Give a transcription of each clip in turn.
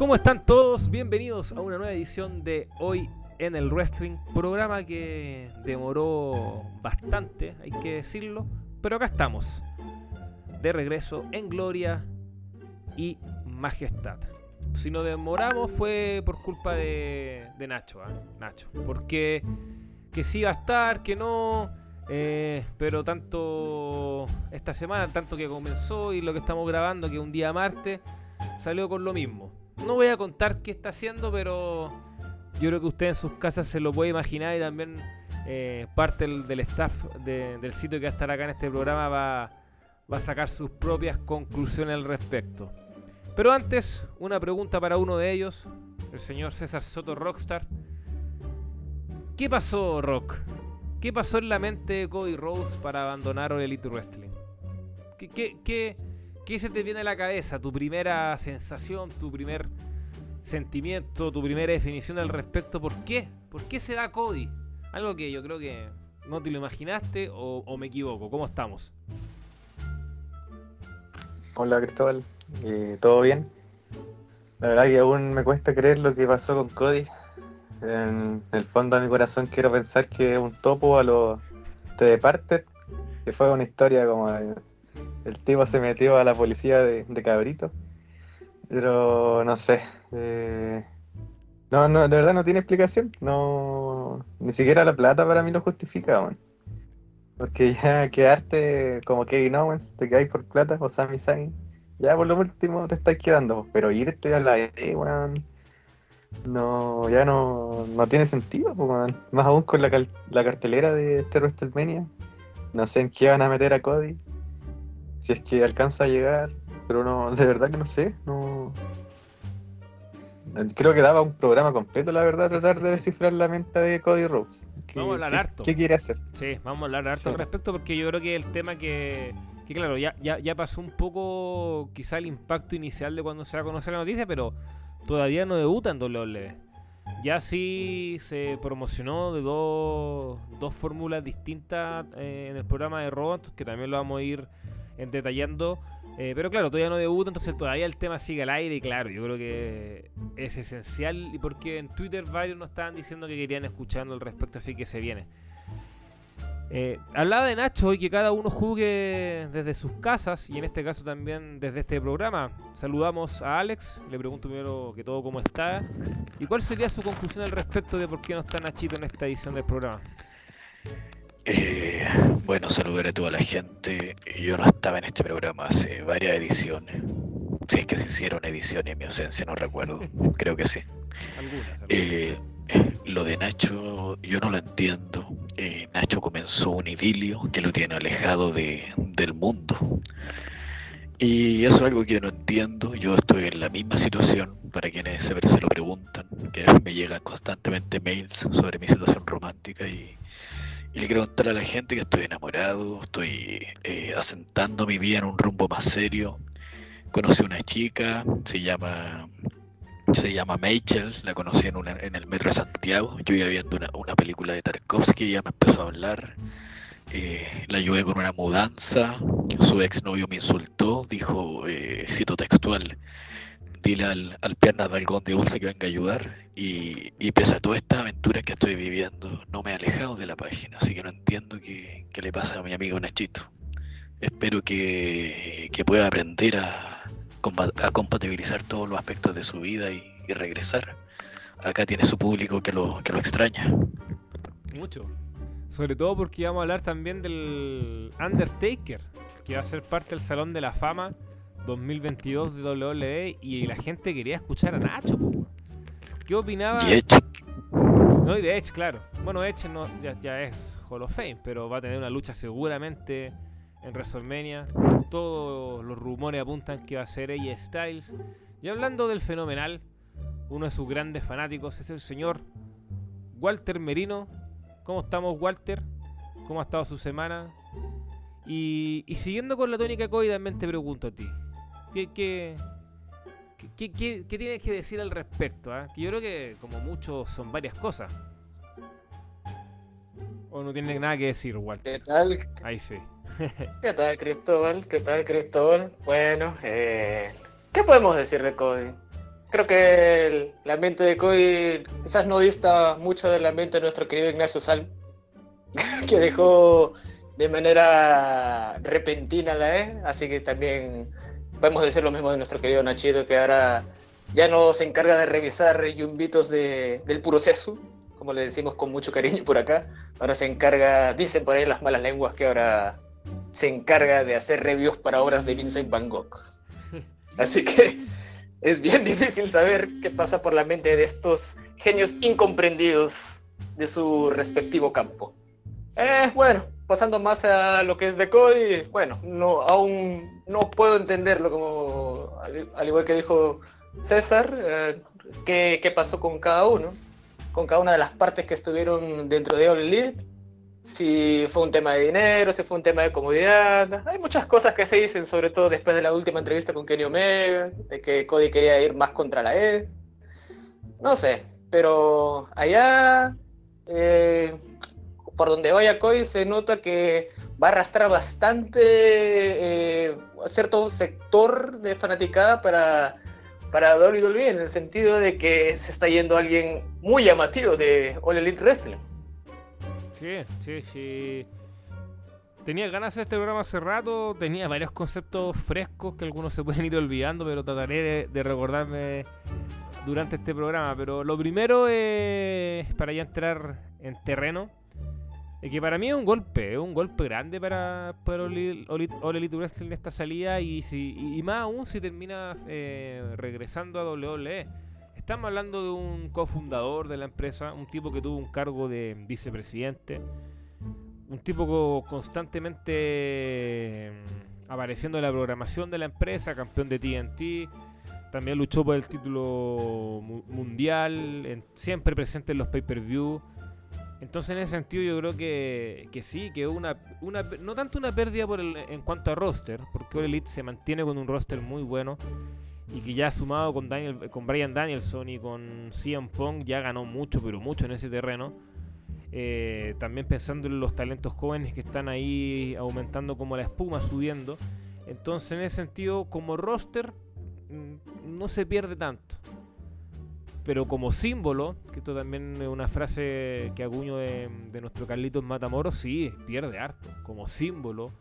¿Cómo están todos? Bienvenidos a una nueva edición de Hoy en el Wrestling, programa que demoró bastante, hay que decirlo, pero acá estamos, de regreso en gloria y majestad. Si nos demoramos fue por culpa de, Nacho, ¿ah? Nacho, porque que sí va a estar, que no, eh, pero tanto esta semana, tanto que comenzó y lo que estamos grabando, que un día martes, salió con lo mismo. No voy a contar qué está haciendo, pero yo creo que usted en sus casas se lo puede imaginar y también eh, parte del, staff del sitio que va a estar acá en este programa va, a sacar sus propias conclusiones al respecto. Pero antes, una pregunta para uno de ellos, el señor César Soto Rockstar. ¿Qué pasó, Rock? ¿Qué pasó en la mente de Cody Rose para abandonar All Elite Wrestling? ¿Qué, qué, se te viene a la cabeza? ¿Tu primera sensación, tu primer sentimiento, tu primera definición al respecto? ¿Por qué? ¿Por qué se va Cody? Algo que yo creo que no te lo imaginaste o, me equivoco. ¿Cómo estamos? Hola Cristóbal, eh, ¿todo bien? La verdad que aún me cuesta creer lo que pasó con Cody en el fondo de mi corazón quiero pensar que es un topo a los de parte, que fue una historia como el, tipo se metió a la policía de, cabrito. Pero no sé. Eh, no, no, de verdad no tiene explicación. No, ni siquiera la plata para mí lo justifica, Porque ya quedarte como Kevin Owens, te quedáis por plata, o Sami Zayn, ya por lo último te estáis quedando. Pero irte a la E, weón no, ya no, no tiene sentido, más aún con la, la, cartelera de este WrestleMania. No sé en qué van a meter a Cody, si es que alcanza a llegar, pero no, de verdad que no sé, no. Creo que daba un programa completo, la verdad, tratar de descifrar la mente de Cody Rhodes. vamos a hablar harto. ¿Qué quiere hacer? Sí, vamos a hablar harto al respecto porque yo creo que el tema que, que claro, ya, ya, ya pasó un poco quizá el impacto inicial de cuando se va a conocer la noticia, pero todavía no debuta en WWE. Ya sí se promocionó de dos, dos fórmulas distintas eh, en el programa de Robot, que también lo vamos a ir detallando. Eh, pero claro, todavía no debuta, entonces todavía el tema sigue al aire y claro, yo creo que es esencial y porque en Twitter varios nos estaban diciendo que querían escuchando al respecto, así que se viene. Eh, hablaba de Nacho y que cada uno jugue desde sus casas y en este caso también desde este programa. Saludamos a Alex, le pregunto primero que todo cómo está y cuál sería su conclusión al respecto de por qué no está Nachito en esta edición del programa. Eh, bueno, saludar a toda la gente. Yo no estaba en este programa hace varias ediciones. Si es que se hicieron ediciones en mi ausencia, no recuerdo. Creo que sí. Algunas. Eh, lo de Nacho yo no lo entiendo. Eh, Nacho comenzó un idilio que lo tiene alejado de, del mundo. Y eso es algo que yo no entiendo. Yo estoy en la misma situación, para quienes se, se lo preguntan, que me llegan constantemente mails sobre mi situación romántica y, le quiero contar a la gente que estoy enamorado, estoy eh, asentando mi vida en un rumbo más serio. Conocí a una chica, se llama se llama Machel, la conocí en, en el metro de Santiago. Yo iba viendo una, película de Tarkovsky, ella me empezó a hablar. Eh, la ayudé con una mudanza. Su exnovio me insultó, dijo, eh, cito textual, dile al, al pierna de algodón de dulce que venga a ayudar. Y, y, pese a toda esta aventura que estoy viviendo, no me he alejado de la página, así que no entiendo qué, qué le pasa a mi amigo Nachito. Espero que, que pueda aprender a, a compatibilizar todos los aspectos de su vida y, regresar. Acá tiene su público que lo, que lo extraña. Mucho. Sobre todo porque vamos a hablar también del Undertaker, que va a ser parte del Salón de la Fama 2022 de WWE y la gente quería escuchar a Nacho. ¿Qué opinaba? Y Edge. No, y de Edge, claro. Bueno, Edge no, ya, ya es Hall of Fame, pero va a tener una lucha seguramente en WrestleMania. Todos los rumores apuntan que va a ser ella Styles. Y hablando del fenomenal, uno de sus grandes fanáticos es el señor Walter Merino. ¿Cómo estamos, Walter? ¿Cómo ha estado su semana? Y, siguiendo con la tónica Cody, también te pregunto a ti. ¿Qué, qué, qué, tienes que decir al respecto? Ah? Que yo creo que, como mucho, son varias cosas. ¿O no tiene nada que decir, Walter? ¿Qué tal? Ahí sí. ¿Qué tal, Cristóbal? ¿Qué tal, Cristóbal? Bueno, eh, ¿qué podemos decir de Cody? creo que el, ambiente de Cody quizás no dista mucho del ambiente de nuestro querido Ignacio Sal, que dejó de manera repentina la E, así que también podemos decir lo mismo de nuestro querido Nachito, que ahora ya no se encarga de revisar yumbitos de, del proceso, como le decimos con mucho cariño por acá, ahora se encarga, dicen por ahí las malas lenguas que ahora se encarga de hacer reviews para obras de Vincent Van Gogh. Así que es bien difícil saber qué pasa por la mente de estos genios incomprendidos de su respectivo campo. Eh, bueno, pasando más a lo que es de Cody, bueno, no, aún no puedo entenderlo, como al, igual que dijo César, eh, qué, pasó con cada uno, con cada una de las partes que estuvieron dentro de All Elite si fue un tema de dinero, si fue un tema de comodidad. Hay muchas cosas que se dicen, sobre todo después de la última entrevista con Kenny Omega, de que Cody quería ir más contra la E. No sé, pero allá, eh, por donde vaya Cody, se nota que va a arrastrar bastante eh, cierto sector de fanaticada para, para WWE, en el sentido de que se está yendo alguien muy llamativo de All Elite Wrestling. Sí, sí, sí. Tenía ganas de este programa hace rato, tenía varios conceptos frescos que algunos se pueden ir olvidando, pero trataré de, recordarme durante este programa. Pero lo primero es para ya entrar en terreno, que para mí es un golpe, es un golpe grande para, para All Wrestling esta salida y, si, y más aún si termina eh, regresando a WWE. Estamos hablando de un cofundador de la empresa, un tipo que tuvo un cargo de vicepresidente, un tipo constantemente mm, apareciendo en la programación de la empresa, campeón de TNT, también luchó por el título mundial, siempre presente en los pay-per-view. Entonces, en ese sentido, yo creo que, que sí, que una, una, no tanto una pérdida en cuanto a roster, porque All Elite se mantiene con un roster muy bueno y que ya sumado con, Daniel, con Brian Danielson y con CM Pong ya ganó mucho, pero mucho en ese terreno. Eh, también pensando en los talentos jóvenes que están ahí aumentando como la espuma, subiendo. Entonces, en ese sentido, como roster, mm, no se pierde tanto. Pero como símbolo, que esto también es una frase que acuño de, nuestro Carlitos Matamoros, sí, pierde harto. Como símbolo,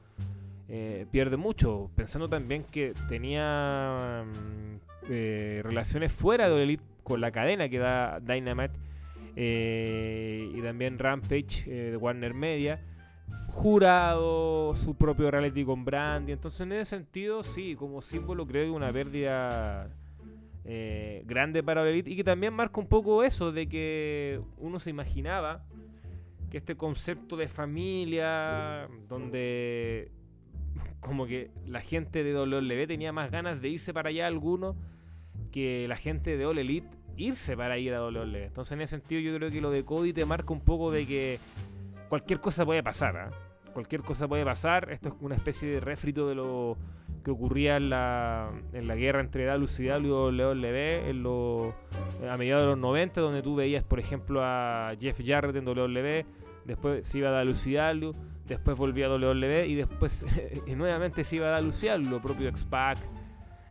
eh, pierde mucho. Pensando también que tenía mm, eh, relaciones fuera de Elite con la cadena que da Dynamite eh, y también Rampage de Warner Media. Jurado, su propio reality con Brandy. Entonces, en ese sentido, sí, como símbolo, creo que una pérdida grande para Elite y que también marca un poco eso de que uno se imaginaba que este concepto de familia, donde como que la gente de WWE tenía más ganas de irse para allá alguno que la gente de All Elite irse para ir a WWE. Entonces en ese sentido yo creo que lo de Cody te marca un poco de que cualquier cosa puede pasar. ¿ah? Cualquier cosa puede pasar. Esto es una especie de refrito de lo que ocurría en la, en la guerra entre WCW y WWE en lo, a mediados de los 90, donde tú veías, por ejemplo, a Jeff Jarrett en WWE, después se iba a después volvía a WWE y después nuevamente se iba a Luciano, lo propio X-Pac,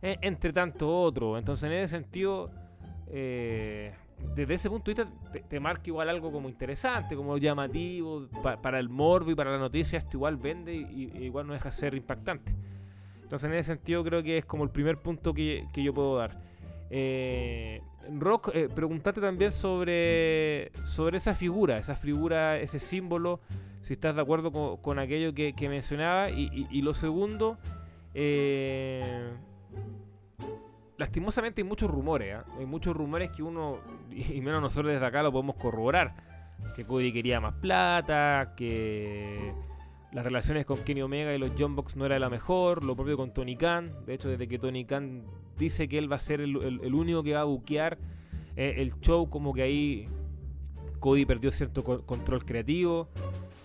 e, entre tanto otro. Entonces, en ese sentido, eh, desde ese punto de vista, te, marca igual algo como interesante, como llamativo, para el morbo y para la noticia, esto igual vende y, igual no deja de ser impactante. Entonces, en ese sentido, creo que es como el primer punto que, yo puedo dar. Eh, Rock, eh, preguntarte también sobre, sobre esa figura, esa figura, ese símbolo si estás de acuerdo con, aquello que, mencionaba. Y, lo segundo, eh, lastimosamente hay muchos rumores, ¿ah? hay muchos rumores que uno, y menos nosotros desde acá lo podemos corroborar. Que Cody quería más plata, que las relaciones con Kenny Omega y los John no era la mejor, lo propio con Tony Khan. De hecho, desde que Tony Khan dice que él va a ser el, único que va a buquear eh, el show, como que ahí Cody perdió cierto control creativo.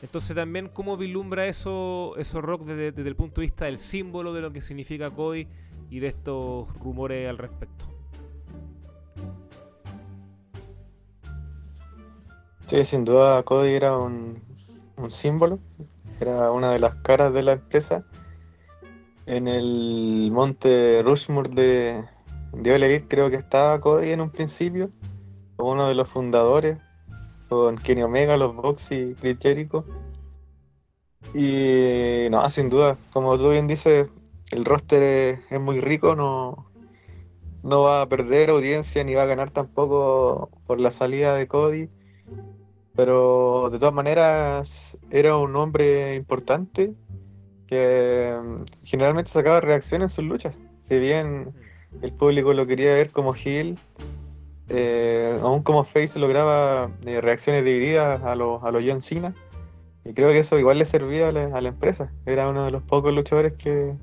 Entonces también cómo vislumbra eso, eso rock desde, el punto de vista del símbolo de lo que significa Cody y de estos rumores al respecto. Sí, sin duda Cody era un, símbolo, era una de las caras de la empresa. En el monte Rushmore de, de creo que estaba Cody en un principio, uno de los fundadores, con Kenny Omega, los Box y Chris Jericho. Y no, sin duda, como tú bien dices, el roster es, es muy rico, no, no va a perder audiencia ni va a ganar tampoco por la salida de Cody. Pero de todas maneras era un hombre importante que mm, generalmente sacaba reacciones en sus luchas. Si bien el público lo quería ver como heel, eh, aún como face lograba eh, reacciones divididas a los a John Cena. Y creo que eso igual le servía a la, a la empresa. Era uno de los pocos luchadores que,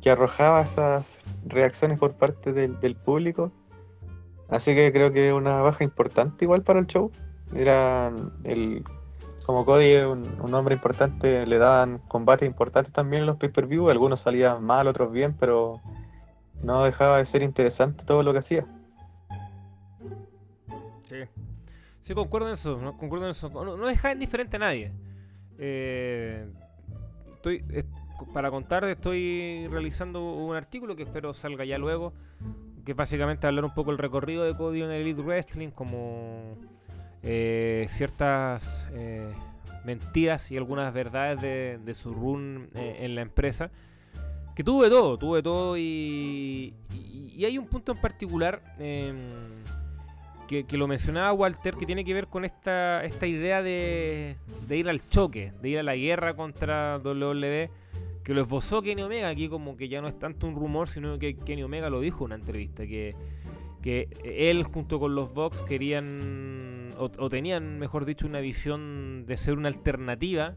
que arrojaba esas reacciones por parte del, del público. Así que creo que es una baja importante igual para el show. Era el como Cody es un, un hombre importante, le daban combates importantes también en los pay-per-view. Algunos salían mal, otros bien, pero no dejaba de ser interesante todo lo que hacía. Sí. Sí, concuerdo en eso. No, concuerdo en eso. No, deja indiferente a nadie. Eh, estoy, es- para contar, estoy realizando un artículo que espero salga ya luego. Que básicamente hablar un poco el recorrido de Cody en Elite Wrestling, como eh, ciertas eh, mentiras y algunas verdades de, su run eh, en la empresa. Que tuve todo, tuve todo y, y- y hay un punto en particular em, que, que lo mencionaba Walter que tiene que ver con esta, esta idea de, de ir al choque, de ir a la guerra contra WWE, que lo esbozó Kenny Omega aquí como que ya no es tanto un rumor, sino que Kenny Omega lo dijo en una entrevista, que, que él junto con los Vox querían, o, tenían, mejor dicho, una visión de ser una alternativa,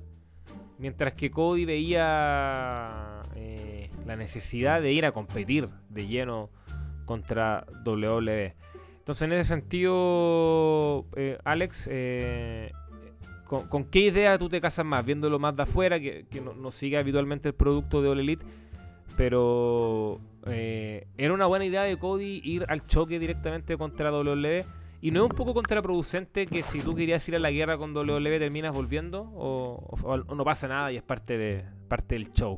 mientras que Cody veía eh, la necesidad de ir a competir de lleno contra WWE. Entonces, en ese sentido, eh, Alex, eh, ¿con, qué idea tú te casas más? Viéndolo más de afuera, que, que no, no sigue habitualmente el producto de All Elite, pero era una buena idea de Cody ir al choque directamente contra WWE. Y no es un poco contraproducente que si tú querías ir a la guerra con WWE terminas volviendo o, o- o no pasa nada y es parte de parte del show.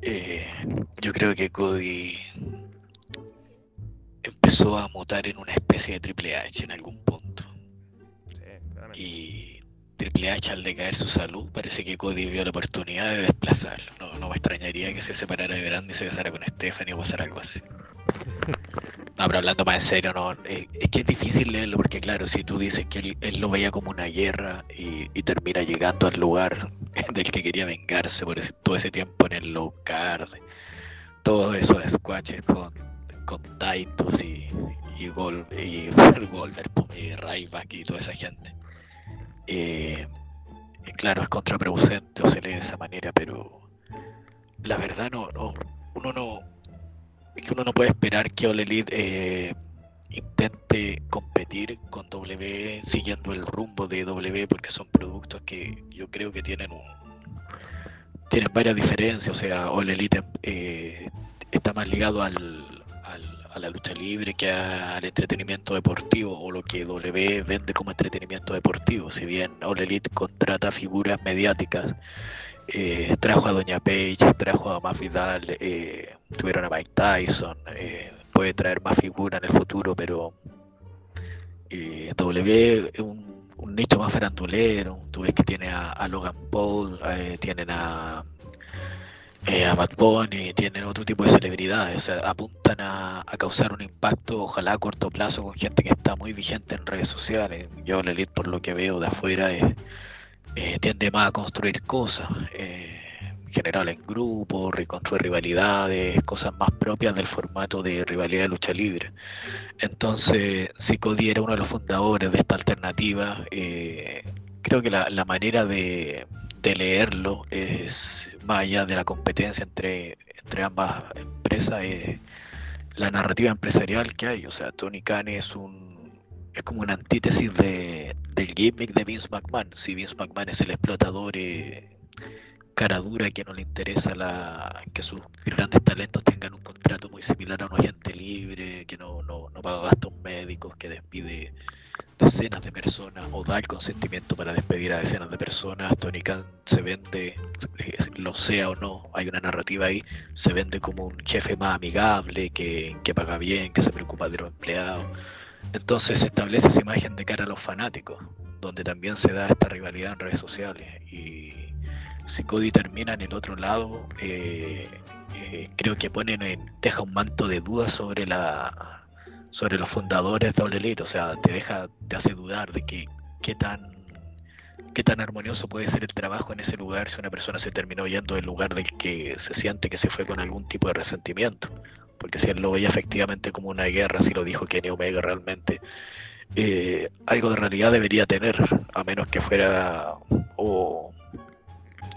Eh, yo creo que Cody empezó a mutar en una especie de Triple H en algún punto. Sí. Y Triple H al decaer su salud, parece que Cody vio la oportunidad de desplazarlo. No, no me extrañaría que se separara de grande y se besara con Stephanie o pasara algo así. No, pero hablando más en serio, no, eh, es que es difícil leerlo porque claro, si tú dices que él, lo veía como una guerra y, termina llegando al lugar del que quería vengarse por ese- todo ese tiempo en el low card, todos esos squashes con, con Titus y, y, Gol, y Goldberg y Ryback y toda esa gente. Eh, eh, claro, es contraproducente o se lee de esa manera, pero la verdad no, no uno no, es que uno no puede esperar que All Elite eh, intente competir con W siguiendo el rumbo de W porque son productos que yo creo que tienen un tienen varias diferencias, o sea, All Elite eh, está más ligado al, a la lucha libre que al entretenimiento deportivo o lo que W vende como entretenimiento deportivo, si bien All Elite contrata figuras mediáticas eh, trajo a Doña Page, trajo a más Vidal, eh, tuvieron a Mike Tyson, eh, puede traer más figuras en el futuro, pero eh, W es un, nicho más farandulero, tú ves que tiene a, Logan Paul, eh, tienen a, eh, a Bad Bunny, tienen otro tipo de celebridades, o sea, apuntan a, causar un impacto, ojalá a corto plazo, con gente que está muy vigente en redes sociales. Yo, la elite, por lo que veo de afuera, tiende más a construir cosas, general en grupos, reconstruir rivalidades, cosas más propias del formato de rivalidad de lucha libre. Entonces, si Cody era uno de los fundadores de esta alternativa, eh, creo que la, la manera de, de leerlo es más allá de la competencia entre, entre ambas empresas, es la narrativa empresarial que hay. O sea, Tony Khan es un es como una antítesis de, del gimmick de Vince McMahon. Si Vince McMahon es el explotador eh, cara dura que no le interesa la, que sus grandes talentos tengan un contrato muy similar a un agente libre, que no, no, no paga gastos médicos, que despide decenas de personas o da el consentimiento para despedir a decenas de personas. Tony Khan se vende, lo sea o no, hay una narrativa ahí, se vende como un jefe más amigable, que, que paga bien, que se preocupa de los empleados. Entonces se establece esa imagen de cara a los fanáticos, donde también se da esta rivalidad en redes sociales. Y si Cody termina en el otro lado, eh, eh, creo que ponen deja un manto de duda sobre la sobre los fundadores de All o sea, te deja, te hace dudar de que qué tan qué tan armonioso puede ser el trabajo en ese lugar si una persona se terminó yendo del lugar del que se siente que se fue con algún tipo de resentimiento. Porque si él lo veía efectivamente como una guerra, si lo dijo Kenny Omega realmente, eh, algo de realidad debería tener, a menos que fuera o,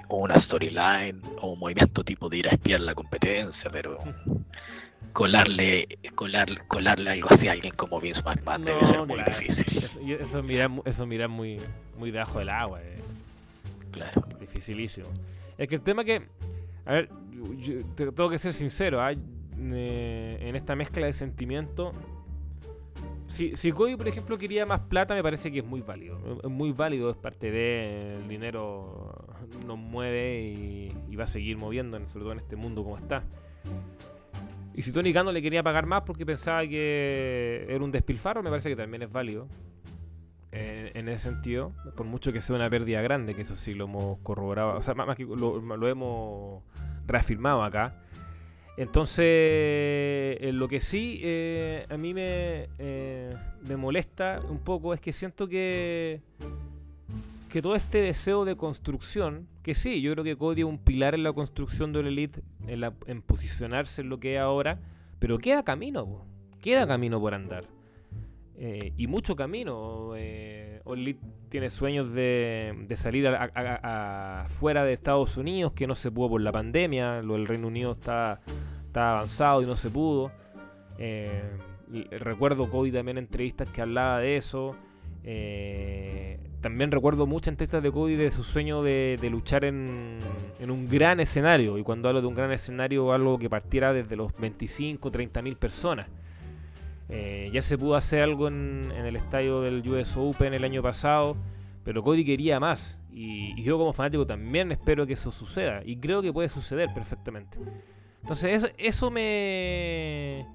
o una storyline o un movimiento tipo de ir a espiar la competencia, pero colarle, colar, colarle algo así a alguien como Vince McMahon debe ser muy difícil. Eso, mira, eso mira muy, muy debajo del agua. Eh. Claro. Dificilísimo. Es que el tema que. A ver, yo, tengo que ser sincero. hay eh, en esta mezcla de sentimientos. Si, si Cody, por ejemplo, quería más plata, me parece que es muy válido. Es muy válido, es parte de. El dinero nos mueve y, va a seguir moviendo, sobre todo en este mundo como está. Y si Tony Khan le quería pagar más porque pensaba que era un despilfarro, me parece que también es válido. En ese sentido, por mucho que sea una pérdida grande, que eso sí lo hemos corroborado, o sea, más, que lo, hemos reafirmado acá. Entonces, lo que sí eh, a mí me, eh, me molesta un poco es que siento que que todo este deseo de construcción, que sí, yo creo que Cody es un pilar en la construcción de la Elite, en, posicionarse en lo que es ahora, pero queda camino, queda camino por andar. Eh, y mucho camino. Eh, tiene sueños de, salir fuera de Estados Unidos, que no se pudo por la pandemia. Lo del Reino Unido está, avanzado y no se pudo. Eh, recuerdo Cody también en entrevistas que hablaba de eso. Eh, también recuerdo muchas entrevistas de Cody de su sueño de, luchar en, un gran escenario. Y cuando hablo de un gran escenario, algo que partiera desde los 25, 30 mil personas. Eh, ya se pudo hacer algo en, el estadio del US Open el año pasado, pero Cody quería más. Y, yo como fanático también espero que eso suceda. Y creo que puede suceder perfectamente. Entonces eso me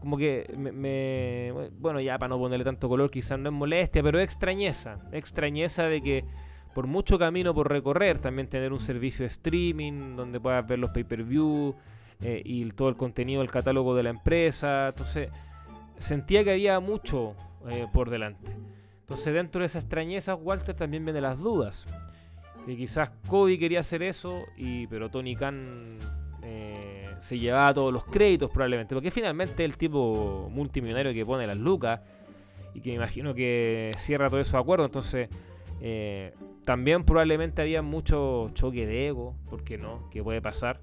como que me, bueno ya para no ponerle tanto color quizás no es molestia pero extrañeza extrañeza de que por mucho camino por recorrer también tener un servicio de streaming donde puedas ver los pay per view eh, y todo el contenido del catálogo de la empresa entonces sentía que había mucho eh, por delante entonces dentro de esa extrañeza Walter también viene las dudas que quizás Cody quería hacer eso y pero Tony Khan eh, se llevaba todos los créditos probablemente, porque finalmente el tipo multimillonario que pone las lucas y que me imagino que cierra todos esos acuerdos, entonces eh, también probablemente había mucho choque de ego, porque no? Que puede pasar.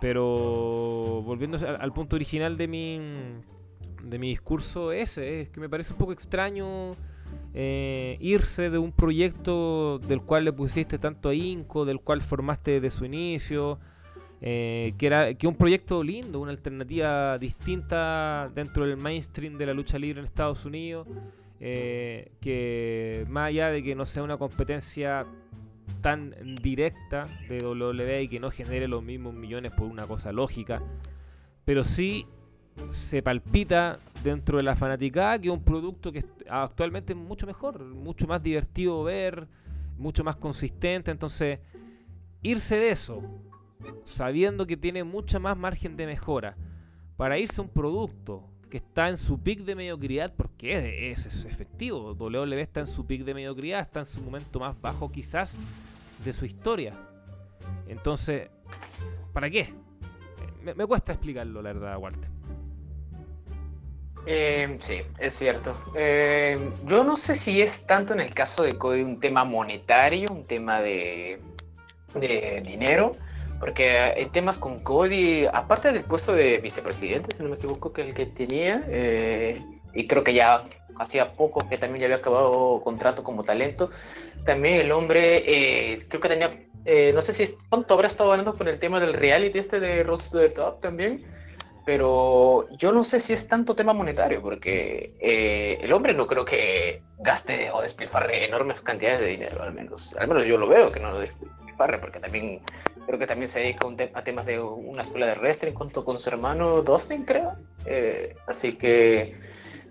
Pero volviendo al, punto original de mi, de mi discurso ese, es que me parece un poco extraño eh, irse de un proyecto del cual le pusiste tanto ahínco, del cual formaste desde su inicio, eh, que era que un proyecto lindo, una alternativa distinta dentro del mainstream de la lucha libre en Estados Unidos, eh, que más allá de que no sea una competencia tan directa de WWE y que no genere los mismos millones por una cosa lógica, pero sí se palpita dentro de la fanaticada que un producto que actualmente es mucho mejor, mucho más divertido ver, mucho más consistente, entonces irse de eso sabiendo que tiene mucha más margen de mejora, para irse a un producto que está en su pic de mediocridad, porque es, es, efectivo, WWE está en su pic de mediocridad, está en su momento más bajo quizás de su historia. Entonces, ¿para qué? Me, cuesta explicarlo, la verdad, Walter. Eh, sí, es cierto. Eh, yo no sé si es tanto en el caso de Cody un tema monetario, un tema de, dinero, porque en temas con Cody, aparte del puesto de vicepresidente, si no me equivoco, que el que tenía, eh, y creo que ya hacía poco que también ya había acabado contrato como talento, también el hombre, eh, creo que tenía, eh, no sé si cuánto habrá estado ganando con el tema del reality este de Roads to the Top también, pero yo no sé si es tanto tema monetario, porque el hombre no creo que gaste o despilfarre enormes cantidades de dinero, al menos. Al menos yo lo veo que no lo despilfarre, porque también creo que también se dedica a temas de una escuela de wrestling junto con su hermano Dustin, creo. Eh, así que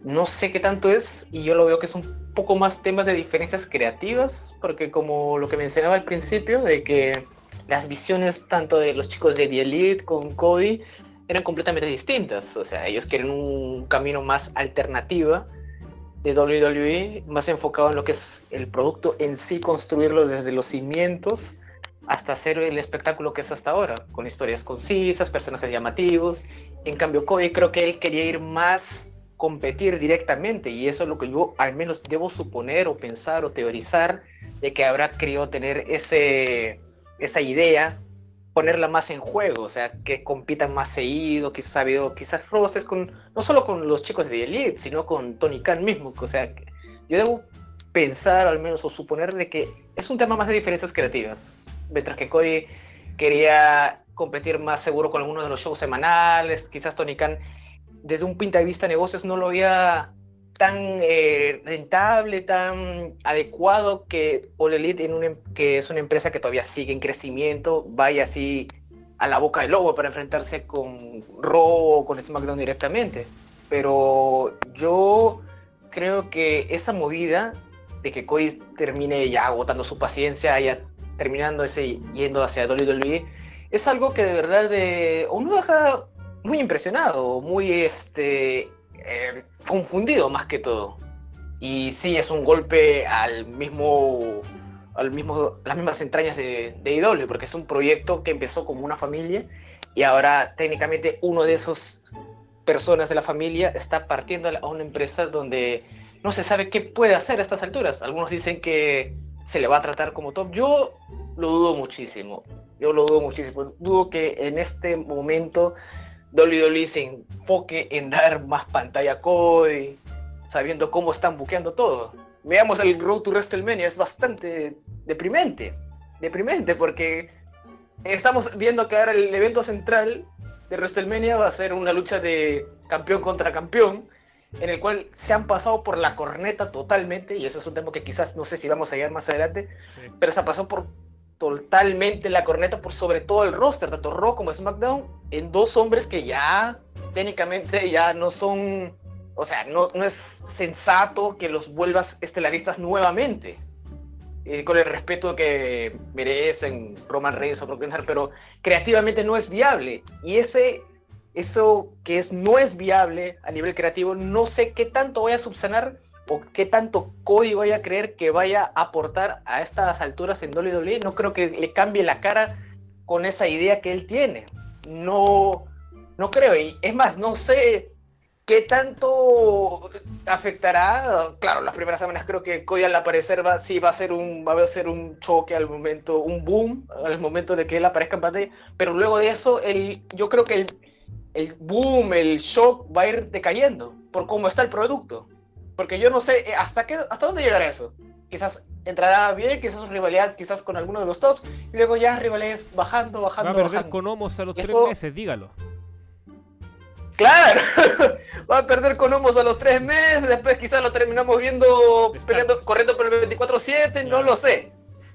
no sé qué tanto es, y yo lo veo que es un poco más temas de diferencias creativas, porque como lo que mencionaba al principio, de que las visiones tanto de los chicos de The Elite con Cody eran completamente distintas. O sea, ellos quieren un camino más alternativa de WWE, más enfocado en lo que es el producto en sí, construirlo desde los cimientos hasta hacer el espectáculo que es hasta ahora, con historias concisas, personajes llamativos. En cambio, Cody creo que él quería ir más competir directamente y eso es lo que yo al menos debo suponer o pensar o teorizar de que habrá querido tener ese, esa idea, ponerla más en juego, o sea, que compitan más seguido, quizás ha habido quizás roces con, no solo con los chicos de Elite, sino con Tony Khan mismo, o sea, yo debo pensar al menos o suponer de que es un tema más de diferencias creativas, mientras que Cody quería competir más seguro con algunos de los shows semanales, quizás Tony Khan desde un punto de vista de negocios no lo había tan eh, rentable, tan adecuado que All Elite, en un, em, que es una empresa que todavía sigue en crecimiento, vaya así a la boca del lobo para enfrentarse con Raw o con SmackDown directamente. Pero yo creo que esa movida de que Cody termine ya agotando su paciencia, ya terminando ese yendo hacia WWE, es algo que de verdad de, uno deja muy impresionado, muy este, eh, confundido más que todo. Y sí, es un golpe al mismo, al mismo, las mismas entrañas de, de IW, porque es un proyecto que empezó como una familia y ahora técnicamente uno de esos personas de la familia está partiendo a una empresa donde no se sabe qué puede hacer a estas alturas. Algunos dicen que se le va a tratar como top. Yo lo dudo muchísimo. Yo lo dudo muchísimo. Dudo que en este momento WWE se enfoque en dar más pantalla a Cody, sabiendo cómo están buqueando todo. Veamos el Road to WrestleMania, es bastante deprimente. Deprimente porque estamos viendo que ahora el evento central de WrestleMania va a ser una lucha de campeón contra campeón, en el cual se han pasado por la corneta totalmente, y eso es un tema que quizás no sé si vamos a llegar más adelante, pero se ha pasado por totalmente la corneta por sobre todo el roster, tanto Raw como SmackDown, en dos hombres que ya técnicamente ya no son, o sea, no, no es sensato que los vuelvas estelaristas nuevamente. Eh, con el respeto que merecen Roman Reigns o Brock pero creativamente no es viable. Y ese, eso que es, no es viable a nivel creativo, no sé qué tanto voy a subsanar o qué tanto Cody vaya a creer que vaya a aportar a estas alturas en WWE. No creo que le cambie la cara con esa idea que él tiene. No, no creo. Y es más, no sé qué tanto afectará. Claro, las primeras semanas creo que Cody al aparecer va, sí va a ser un, va a ser un choque al momento, un boom al momento de que él aparezca en pantalla. Pero luego de eso, el, yo creo que el, el boom, el shock va a ir decayendo por cómo está el producto. Porque yo no sé eh, hasta qué, hasta dónde llegará eso. Quizás entrará bien, quizás su rivalidad quizás con alguno de los tops, y luego ya rivalidades bajando, bajando. Va a perder con Homos a los tres meses, dígalo. Claro, va a perder con Homos a los tres meses, después quizás lo terminamos viendo peleando, corriendo por el 24-7, no lo sé,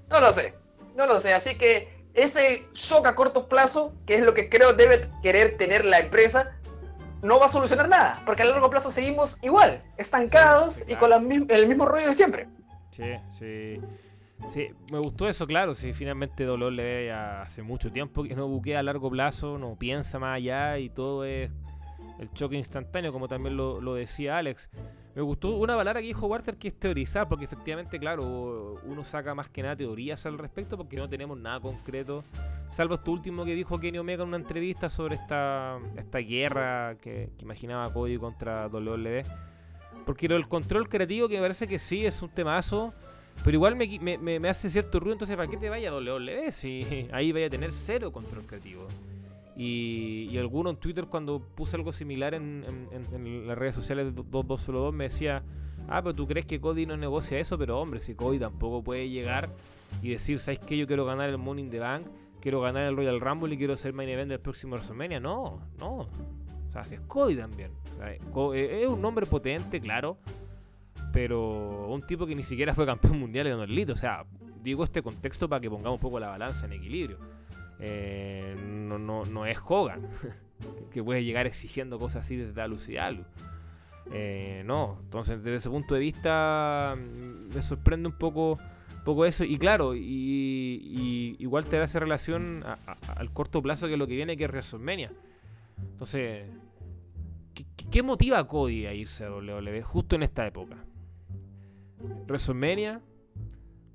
no lo sé, no lo sé, así que ese shock a corto plazo, que es lo que creo debe querer tener la empresa, no va a solucionar nada, porque a largo plazo seguimos igual, estancados y con el mismo rollo de siempre. Sí, sí. Sí, me gustó eso, claro. Si finalmente Dolor le ve hace mucho tiempo que no buquea a largo plazo, no piensa más allá y todo es el choque instantáneo, como también lo, lo decía Alex. Me gustó una palabra que dijo Walter que es teorizar, porque efectivamente, claro, uno saca más que nada teorías al respecto porque no tenemos nada concreto, salvo esto último que dijo Kenny Omega en una entrevista sobre esta, esta guerra que, imaginaba Cody contra WWE. Porque el control creativo que me parece que sí es un temazo, pero igual me, me, hace cierto ruido, entonces ¿para qué te vaya a WWE si ahí vaya a tener cero control creativo? Y, alguno en Twitter cuando puse algo similar en, las redes sociales de 2202 me decía, ah, pero tú crees que Cody no negocia eso, pero hombre, si Cody tampoco puede llegar y decir, ¿sabes qué? Yo quiero ganar el Money in the Bank, quiero ganar el Royal Rumble y quiero ser main event del próximo WrestleMania. No, no. O sea, si es Cody también. Eh, es un nombre potente, claro. pero un tipo que ni siquiera fue campeón mundial en Elite. O sea, digo este contexto para que pongamos un poco la balanza en equilibrio. Eh, no, no, no, es Hogan, que puede llegar exigiendo cosas así desde Lucidalu. Eh, no, entonces desde ese punto de vista mm, me sorprende un poco, poco eso. Y claro, y, igual te da esa relación al corto plazo que lo que viene, que es WrestleMania. Entonces, ¿qué, motiva a Cody a irse a WWE justo en esta época? WrestleMania,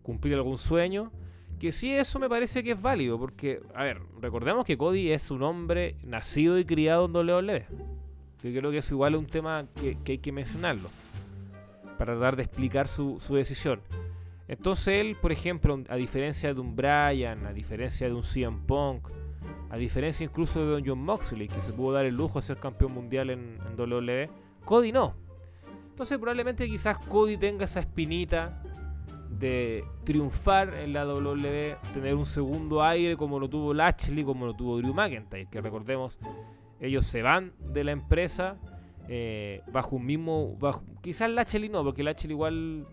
cumplir algún sueño. Que sí, eso me parece que es válido, porque, a ver, recordemos que Cody es un hombre nacido y criado en WWE. Yo creo que eso igual es un tema que, hay que mencionarlo, para tratar de explicar su, decisión. Entonces él, por ejemplo, a diferencia de un Bryan, a diferencia de un CM Punk, a diferencia incluso de un John Moxley, que se pudo dar el lujo de ser campeón mundial en, en WWE, Cody no. Entonces probablemente quizás Cody tenga esa espinita de triunfar en la WWE, tener un segundo aire como lo tuvo Lashley, como lo tuvo Drew McIntyre, que recordemos, ellos se van de la empresa eh, bajo un mismo, quizás Lashley no, porque Lashley igual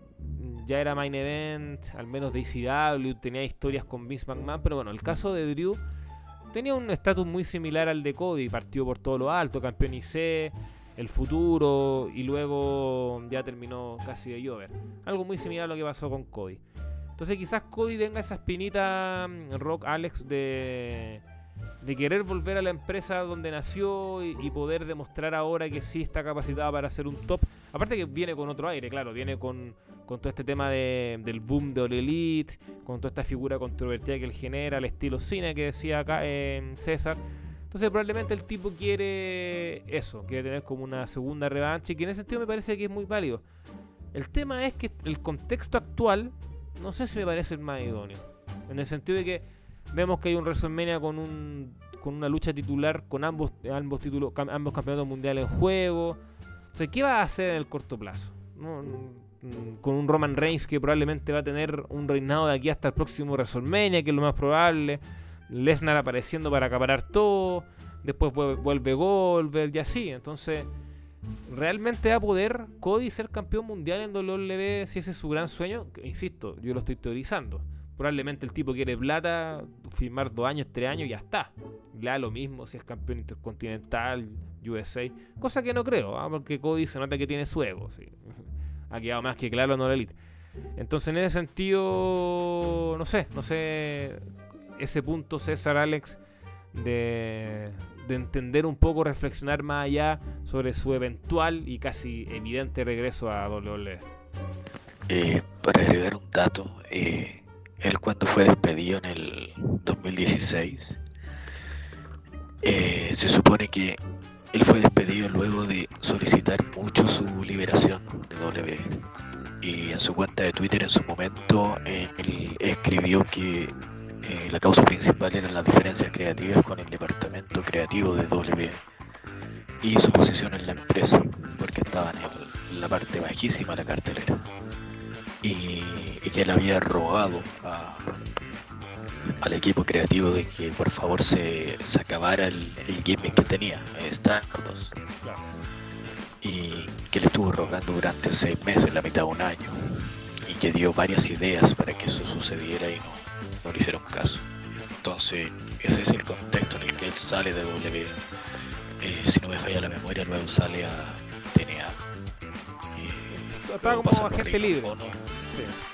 ya era main event, al menos de ECW, tenía historias con Vince McMahon, pero bueno, el caso de Drew tenía un estatus muy similar al de Cody, partió por todo lo alto, campeón IC, el futuro y luego ya terminó casi de llover. Algo muy similar a lo que pasó con Cody. Entonces quizás Cody tenga esa espinita mm, Rock Alex de, de querer volver a la empresa donde nació y, poder demostrar ahora que sí está capacitado para ser un top. Aparte que viene con otro aire, claro, viene con, con todo este tema de, del boom de All Elite, con toda esta figura controvertida que él genera, el estilo cine que decía acá eh, César. Entonces probablemente el tipo quiere eso, quiere tener como una segunda revancha y que en ese sentido me parece que es muy válido. El tema es que el contexto actual no sé si me parece el más idóneo. En el sentido de que vemos que hay un WrestleMania con un con una lucha titular con ambos ambos títulos ambos campeonatos mundiales en juego. ¿qué va a hacer en el corto plazo? con un Roman Reigns que probablemente va a tener un reinado de aquí hasta el próximo WrestleMania, que es lo más probable. Lesnar apareciendo para acaparar todo, después vuelve Goldberg y así. Entonces, ¿realmente va a poder Cody ser campeón mundial en WWE si ese es su gran sueño? Insisto, yo lo estoy teorizando. Probablemente el tipo quiere plata, firmar dos años, tres años y ya está. Le da lo mismo si es campeón intercontinental, USA. Cosa que no creo, ¿ah? porque Cody se nota que tiene su ego. Ha quedado más que claro en la elite. Entonces, en ese sentido, no sé, no sé ese punto, César, Alex, de, entender un poco, reflexionar más allá sobre su eventual y casi evidente regreso a WWE. Eh, para agregar un dato, eh, él cuando fue despedido en el 2016, eh, se supone que él fue despedido luego de solicitar mucho su liberación de WWE. Y en su cuenta de Twitter en su momento, él escribió que eh, la causa principal eran las diferencias creativas con el departamento creativo de W y su posición en la empresa, porque estaban en la parte bajísima de la cartelera. Y, que él había rogado al equipo creativo de que por favor se, acabara el, el gimmick que tenía, Stardust. Y que le estuvo rogando durante seis meses, la mitad de un año. Y que dio varias ideas para que eso sucediera y no, no le hicieron caso. Entonces, ese es el contexto en el que él sale de W. Eh, si no me falla la memoria, luego sale a TNA. Eh, estaba como agente libre.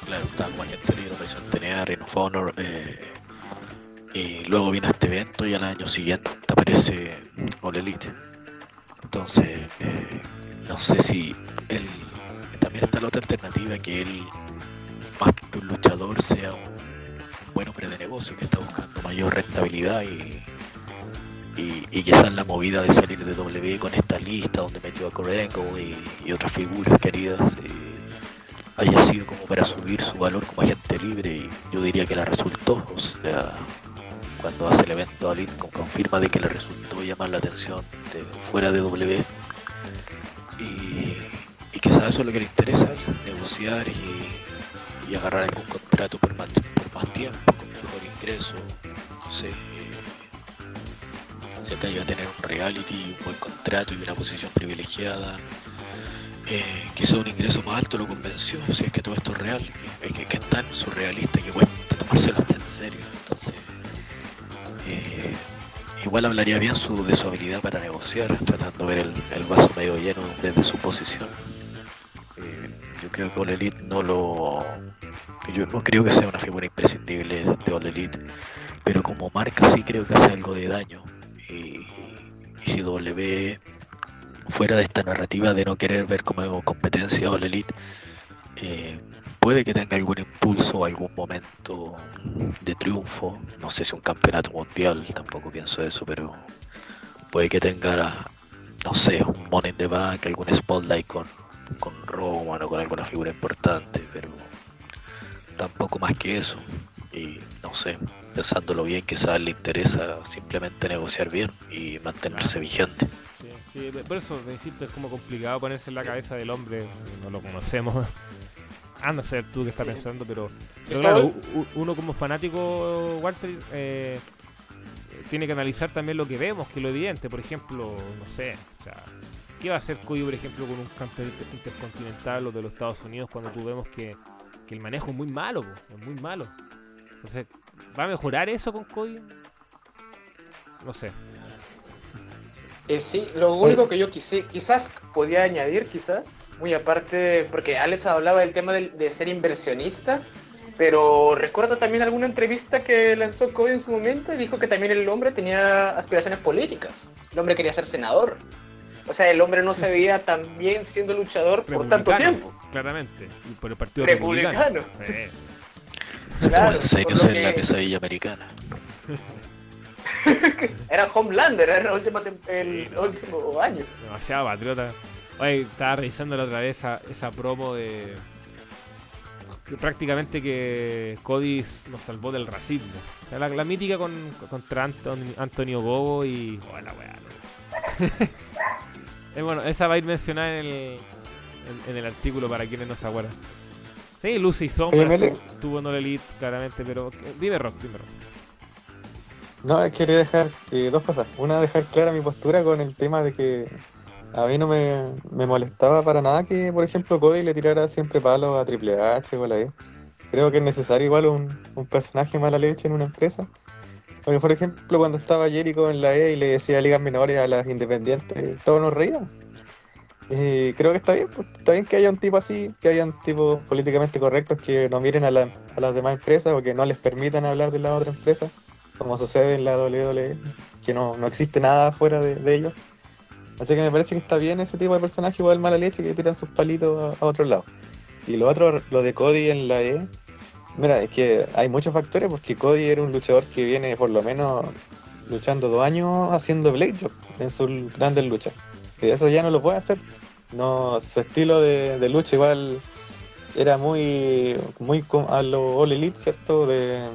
Claro, estaba como agente libre, apareció en TNA, of Honor. Eh, y luego viene este evento y al año siguiente aparece All Elite. Entonces, no sé si él. También está la otra alternativa que él, más que un luchador, sea un buen hombre de negocio que está buscando mayor rentabilidad y, y, quizás la movida de salir de W con esta lista donde metió a Korenko y, otras figuras queridas eh, haya sido como para subir su valor como agente libre y yo diría que la resultó, cuando hace el evento a Lincoln confirma de que le resultó llamar la atención fuera de W. Y, y quizás eso es lo que le interesa, negociar y, y agarrar algún contrato por más, más tiempo, con mejor ingreso, no sé, se te ayuda tener un reality, un buen contrato y una posición privilegiada. eh, quizá un ingreso más alto lo convenció, si es que todo esto es real, es que, que es tan surrealista que cuesta tomárselo en serio. Entonces, eh, igual hablaría bien su, de su habilidad para negociar, tratando de ver el vaso medio lleno desde su posición. Creo que All Elite no lo. Yo creo que sea una figura imprescindible de All Elite, pero como marca sí creo que hace algo de daño. Y, si W fuera de esta narrativa de no querer ver como competencia a All Elite, eh, puede que tenga algún impulso algún momento de triunfo. No sé si un campeonato mundial, tampoco pienso eso, pero puede que tenga, no sé, un Money in the Bank, algún spotlight con, con Roman o con alguna figura importante, pero tampoco más que eso. Y no sé, pensándolo bien, quizás le interesa simplemente negociar bien y mantenerse vigente. Sí, sí, por eso, insisto, es como complicado ponerse en la cabeza del hombre, no lo conocemos. Anda a ser tú que estás pensando, pero, pero claro, uno como fanático, Walter, eh, tiene que analizar también lo que vemos, que es lo evidente. Por ejemplo, no sé, o sea, ¿qué va a hacer Cody, por ejemplo, con un campeonato intercontinental o de los Estados Unidos cuando tú vemos que, que el manejo es muy malo, po, es muy malo? Entonces, ¿va a mejorar eso con Cody? No sé. Eh, sí, lo único que yo quise, quizás podía añadir, quizás, muy aparte, porque Alex hablaba del tema del- de, ser inversionista, pero recuerdo también alguna entrevista que lanzó Cody en su momento y dijo que también el hombre tenía aspiraciones políticas. El hombre quería ser senador. O sea, el hombre no se veía tan bien siendo luchador por tanto Republicano, tiempo. Claramente. Y por el Partido Republicano. Sí. Claro, en serio la pesadilla americana. Era Homelander, era el último, tem- el último año. Demasiado patriota. Oye, estaba revisando la otra vez esa, esa promo de. que prácticamente que Cody nos salvó del racismo. O sea, la, la mítica con, contra Anton- Antonio Gogo y. Oh, la weá. Eh, bueno, esa va a ir mencionada en el, en, en el artículo para quienes no se acuerdan. Sí, Lucy Sombra Oye, tuvo no Elite, claramente, pero. Dime Rock, dime Rock. No, quería dejar eh, dos cosas. Una, dejar clara mi postura con el tema de que a mí no me, me molestaba para nada que, por ejemplo, Cody le tirara siempre palos a Triple H o a la E. Creo que es necesario igual un, un personaje mala leche en una empresa. Porque, por ejemplo, cuando estaba Jericho en la E y le decía ligas menores a las independientes, todos nos reíamos. Y creo que está bien, pues, está bien que haya un tipo así, que hayan tipos políticamente correctos que no miren a, la- a las demás empresas o que no les permitan hablar de la otra empresa como sucede en la WWE, que no, no existe nada fuera de, de ellos. Así que me parece que está bien ese tipo de personaje igual mala leche que tiran sus palitos a, a otro lado. Y lo otro, lo de Cody en la E, mira, es que hay muchos factores porque Cody era un luchador que viene por lo menos luchando dos años haciendo blade job en sus grandes luchas. Y eso ya no lo puede hacer. No, su estilo de, de lucha igual era muy, muy a lo All Elite, ¿cierto? De,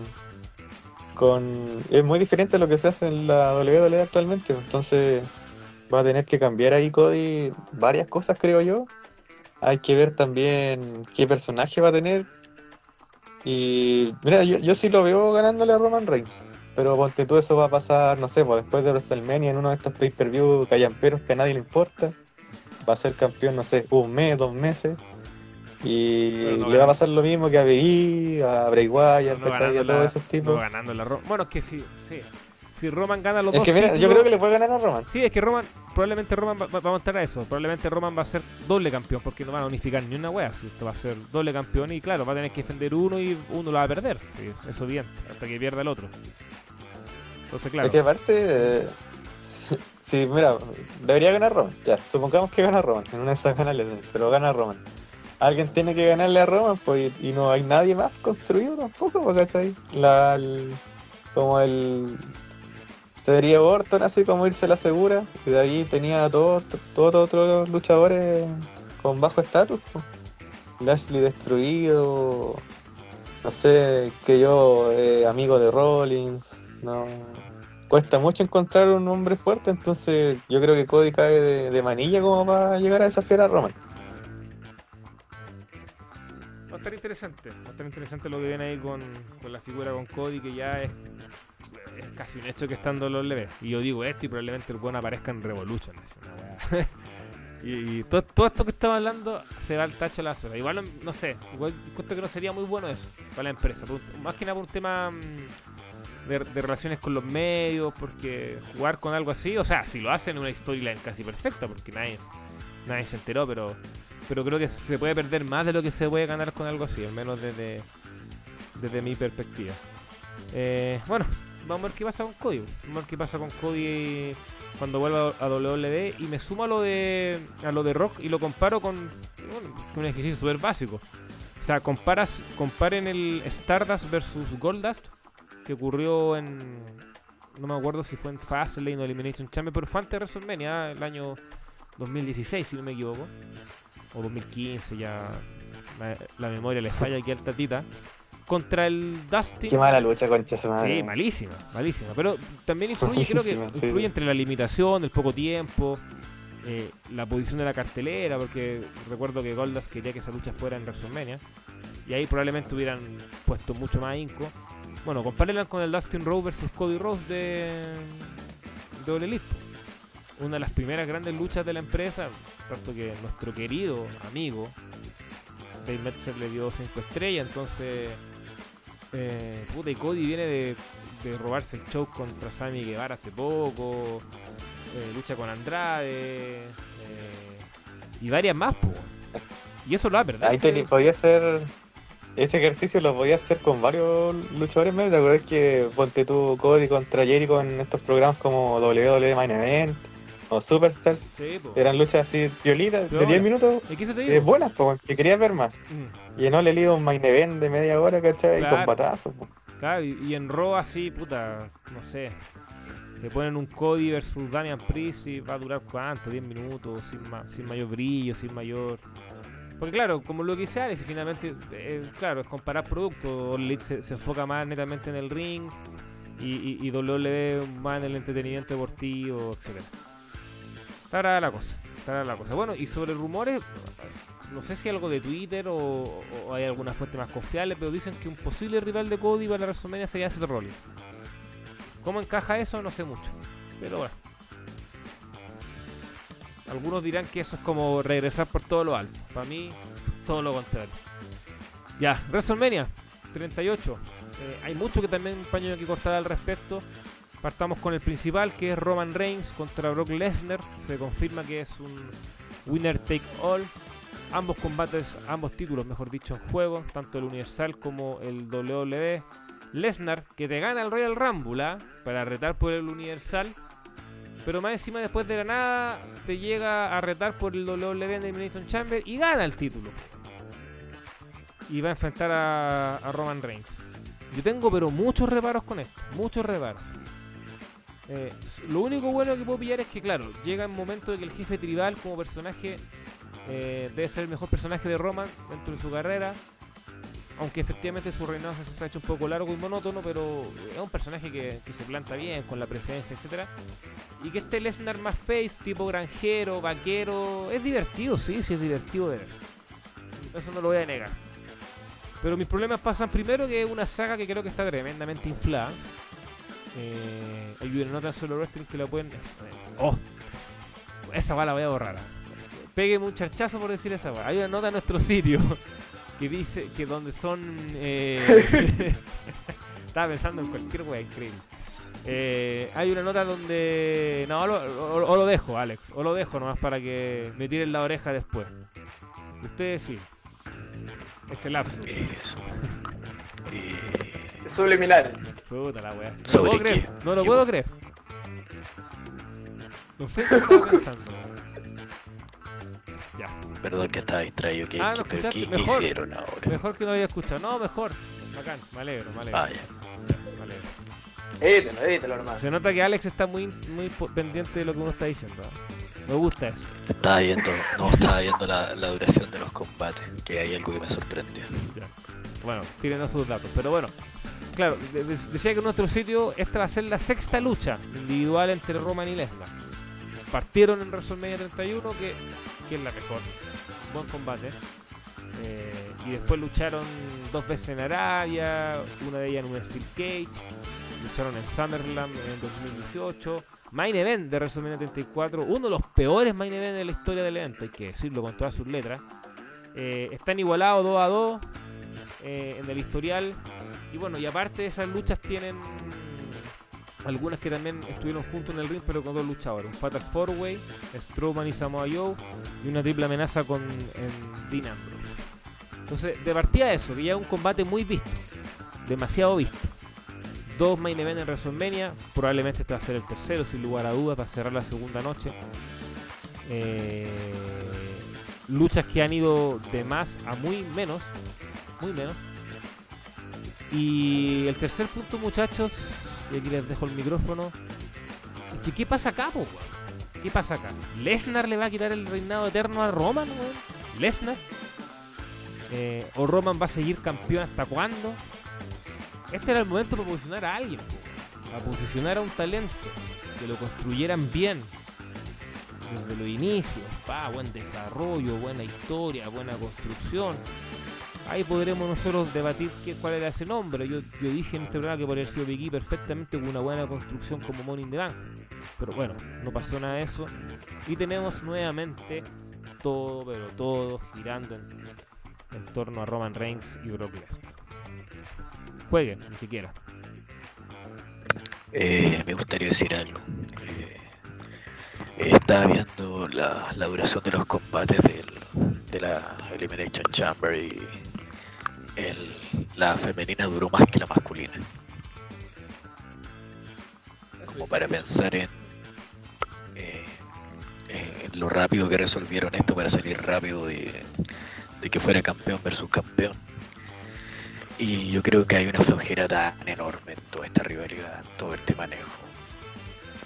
con es muy diferente a lo que se hace en la WWE actualmente, entonces va a tener que cambiar ahí Cody varias cosas creo yo. Hay que ver también qué personaje va a tener. Y mira, yo, yo sí lo veo ganándole a Roman Reigns. Pero ponte tú, eso va a pasar, no sé, pues después de WrestleMania en uno de estos pay-per-view callamperos que a nadie le importa. Va a ser campeón, no sé, un mes, dos meses. Y no le va a pasar lo mismo que a BI, a Bray Wyatt, No a todos la- esos no tipos. ganando la Bueno, es que sí, sí. Si Roman gana los Es dos que mira, yo creo que le puede ganar a Roman. Sí, es que Roman, probablemente Roman va, a entrar a eso. Probablemente Roman va a ser doble campeón porque no van a unificar ni una wea. Si esto va a ser doble campeón y claro, va a tener que defender uno y uno lo va a perder. Sí, eso bien, hasta que pierda el otro. Entonces, claro. Es que aparte, eh, sí, mira, debería ganar Roman. Ya, supongamos que gana Roman en una de esas canales, pero gana Roman. Alguien tiene que ganarle a Roman, pues, y, y no hay nadie más construido tampoco, pues, ¿cachai? La, el- como el. Sería Orton, así como irse a la segura, y de ahí tenía a todos todos otros luchadores con bajo estatus. Lashley destruido, no sé, que yo, eh, amigo de Rollins, no. Cuesta mucho encontrar un hombre fuerte, entonces yo creo que Cody cae de, de manilla como para llegar a desafiar a Roman. Va a estar interesante. Va a estar interesante lo que viene ahí con, con la figura con Cody, que ya es, es casi un hecho que estando los leves. Y yo digo esto y probablemente el bueno aparezca en Revolution. Y, todo, esto que estaba hablando se va al tacho a la basura. Igual, no, sé, igual encuentro que no sería muy bueno eso para la empresa. más que nada por un tema mm, de, de relaciones con los medios, porque jugar con algo así, o sea, si lo hacen una storyline casi perfecta, porque nadie, nadie se enteró, pero, pero creo que se puede perder más de lo que se puede ganar con algo así, al menos desde, desde mi perspectiva. Eh, bueno, vamos a ver qué pasa con Cody. Vamos a ver qué pasa con Cody cuando vuelva a WWE y me sumo a lo de a lo de Rock y lo comparo con bueno, un ejercicio súper básico. O sea, comparas comparen el Stardust versus Goldust que ocurrió en no me acuerdo si fue en Fastlane o Elimination Chamber, pero fue antes de WrestleMania el año 2016 si no me equivoco o 2015 ya la, la memoria le falla aquí al tatita contra el Dustin Qué mala lucha, concha su madre. Sí, malísima, malísima. Pero también influye, creo que influye sí. entre la limitación, el poco tiempo, eh, la posición de la cartelera, porque recuerdo que Goldas quería que esa lucha fuera en WrestleMania. Y ahí probablemente hubieran puesto mucho más inco. Bueno, compárenla con el Dustin Rose versus Cody Rose de, All Elite. Una de las primeras grandes luchas de la empresa, tanto que nuestro querido amigo Dave Metzer le dio 5 estrellas, entonces eh, puta, y Cody viene de, de robarse el show contra Sammy Guevara hace poco. eh, lucha con Andrade. eh, y varias más, po. Y eso lo va a perder. Ahí te, podía hacer. Ese ejercicio lo podía hacer con varios luchadores medios. ¿Te acuerdas que ponte tú Cody contra Jericho en estos programas como WWE Main Event o Superstars? Sí. Eran luchas así violitas de Pero 10 bueno. minutos, ¿Y se eh, buenas, po, que querías ver más. Mm, Y no le lido un Main Event de media hora, ¿cachai? Claro. Con batazos. po. claro, y, y en Raw así, puta, no sé. Le ponen un Cody versus Damian Priest y va a durar cuánto, 10 minutos, sin, ma- sin mayor brillo, sin mayor. Porque claro, como lo que dice Alex, finalmente, eh, claro, es comparar productos. All se, se enfoca más netamente en el ring y, y, y WWE más en el entretenimiento deportivo, etcétera. Está rara la cosa, está rara la cosa. Bueno, y sobre rumores, no sé si algo de Twitter o, hay alguna fuente más confiable, pero dicen que un posible rival de Cody para la WrestleMania sería Seth Rollins. ¿Cómo encaja eso? No sé mucho. Pero bueno. Algunos dirán que eso es como regresar por todo lo alto. Para mí, todo lo contrario. Ya, WrestleMania 38. Eh, hay mucho que también paño que cortar al respecto. Partamos con el principal, que es Roman Reigns contra Brock Lesnar. Se confirma que es un winner take all. Ambos combates, ambos títulos, mejor dicho, en juego, tanto el Universal como el WWE. Lesnar, que te gana el Royal Rumble ¿ah? para retar por el Universal. Pero más encima, después de la nada, te llega a retar por el WWE en Elimination Chamber y gana el título. Y va a enfrentar a, a Roman Reigns. Yo tengo, pero muchos reparos con esto. Muchos reparos. Eh, lo único bueno que puedo pillar es que, claro, llega un momento de que el jefe tribal como personaje eh, debe ser el mejor personaje de Roman dentro de su carrera. Aunque efectivamente su reinado se ha hecho un poco largo y monótono, pero es un personaje que, se planta bien con la presencia, etcétera. Y que este Lesnar más face, tipo granjero, vaquero, es divertido, sí, sí es divertido de ver. Eso no lo voy a negar. Pero mis problemas pasan primero que es una saga que creo que está tremendamente inflada. Eh, hay una nota en solo wrestling que la pueden. Oh, esa va la voy a borrar. Pégueme un charchazo por decir esa weá. Hay una nota en nuestro sitio que dice que donde son. eh, Estaba pensando en cualquier weá, increíble. Eh, hay una nota donde. No, lo- o, o lo dejo, Alex. O lo dejo nomás para que me tiren la oreja después. Ustedes sí. Ese lapsus. Eso. Eh, Subliminal. Puta la weá. No lo ¿Sobre puedo creer. No lo ¿Qué puedo creer. No sé qué estaba pensando. Ya. perdón que estaba distraído. ¿Qué, Ah, ¿no qué- qué- Mejor. hicieron ahora? Mejor que no lo haya escuchado. No, mejor. Bacán. Me alegro, me alegro. Ah, ya. Me alegro. Edítelo, edítelo nomás. Se nota que Alex está muy, muy pendiente de lo que uno está diciendo. Me gusta eso. Estaba viendo, no, estaba viendo la, la duración de los combates, que hay algo que me sorprendió. Ya. Bueno, tírenos sus datos. Pero bueno, claro, de- de- decía que en nuestro sitio esta va a ser la sexta lucha individual entre Roman y Lesnar. Partieron en WrestleMania 31, que, que es la mejor. Buen combate. Eh, y después lucharon dos veces en Arabia, una de ellas en un Cage. Lucharon en Summerland en 2018. Main event de WrestleMania 34, uno de los peores main event de la historia del evento, hay que decirlo con todas sus letras. Eh, están igualados 2 a 2 eh, en el historial. Y bueno, y aparte de esas luchas tienen algunas que también estuvieron juntos en el ring, pero con dos luchadores: un Fatal 4-Way, Strowman y Samoa Joe, y una triple amenaza con en Dean. Entonces, de partida eso, que ya es un combate muy visto, demasiado visto. Dos main event en WrestleMania, probablemente este va a ser el tercero, sin lugar a dudas, para cerrar la segunda noche. Eh, luchas que han ido de más a muy menos, muy menos. Y el tercer punto, muchachos, y aquí les dejo el micrófono. Es que, ¿qué pasa acá, po? ¿Qué pasa acá? ¿Lesnar le va a quitar el reinado eterno a Roman, weón? ¿Lesnar? Eh, ¿O Roman va a seguir campeón hasta cuándo? Este era el momento para posicionar a alguien, para posicionar a un talento, que lo construyeran bien desde los inicios, pa, buen desarrollo, buena historia, buena construcción. Ahí podremos nosotros debatir qué, cuál era ese nombre. Yo, yo dije en este programa que podría haber sido Biggie perfectamente con una buena construcción como in the Bank. Pero bueno, no pasó nada de eso. Y tenemos nuevamente todo, pero todo girando en, torno a Roman Reigns y Brock Lesnar. Jueguen, el que quiera. Eh, me gustaría decir algo. Eh, estaba viendo la, la duración de los combates del, de la Elimination Chamber y la femenina duró más que la masculina. Como para pensar en, eh, en lo rápido que resolvieron esto para salir rápido de, de que fuera campeón versus campeón. Y yo creo que hay una flojera tan enorme en toda esta rivalidad, en todo este manejo.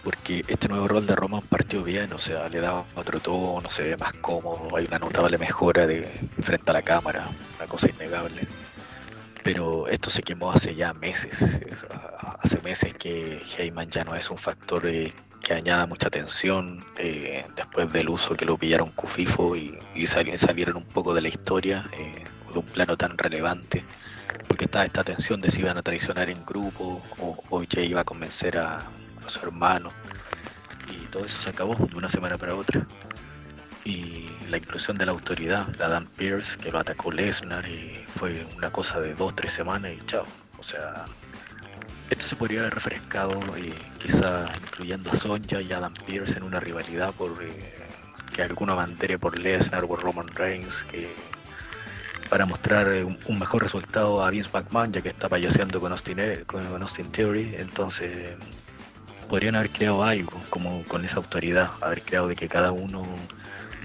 Porque este nuevo rol de Roman partió bien, o sea, le da otro tono, se ve más cómodo, hay una notable mejora de frente a la cámara, una cosa innegable. Pero esto se quemó hace ya meses, es- hace meses que Heyman ya no es un factor eh, que añada mucha tensión eh, después del uso que lo pillaron Cufifo y, y sali- salieron un poco de la historia, eh, de un plano tan relevante porque estaba esta tensión de si iban a traicionar en grupo o, o iba a convencer a, su hermano. Y todo eso se acabó de una semana para otra. Y la inclusión de la autoridad, la Adam Pierce, que lo atacó Lesnar, y fue una cosa de dos, tres semanas y chao. O sea, esto se podría haber refrescado, eh, quizá incluyendo a Sonja y Adam Pierce en una rivalidad por eh, que alguno abandere por Lesnar o Roman Reigns, que para mostrar eh, un, mejor resultado a Vince McMahon, ya que está payaseando con Austin, con Austin Theory. Entonces, podrían haber creado algo como con esa autoridad, haber creado de que cada uno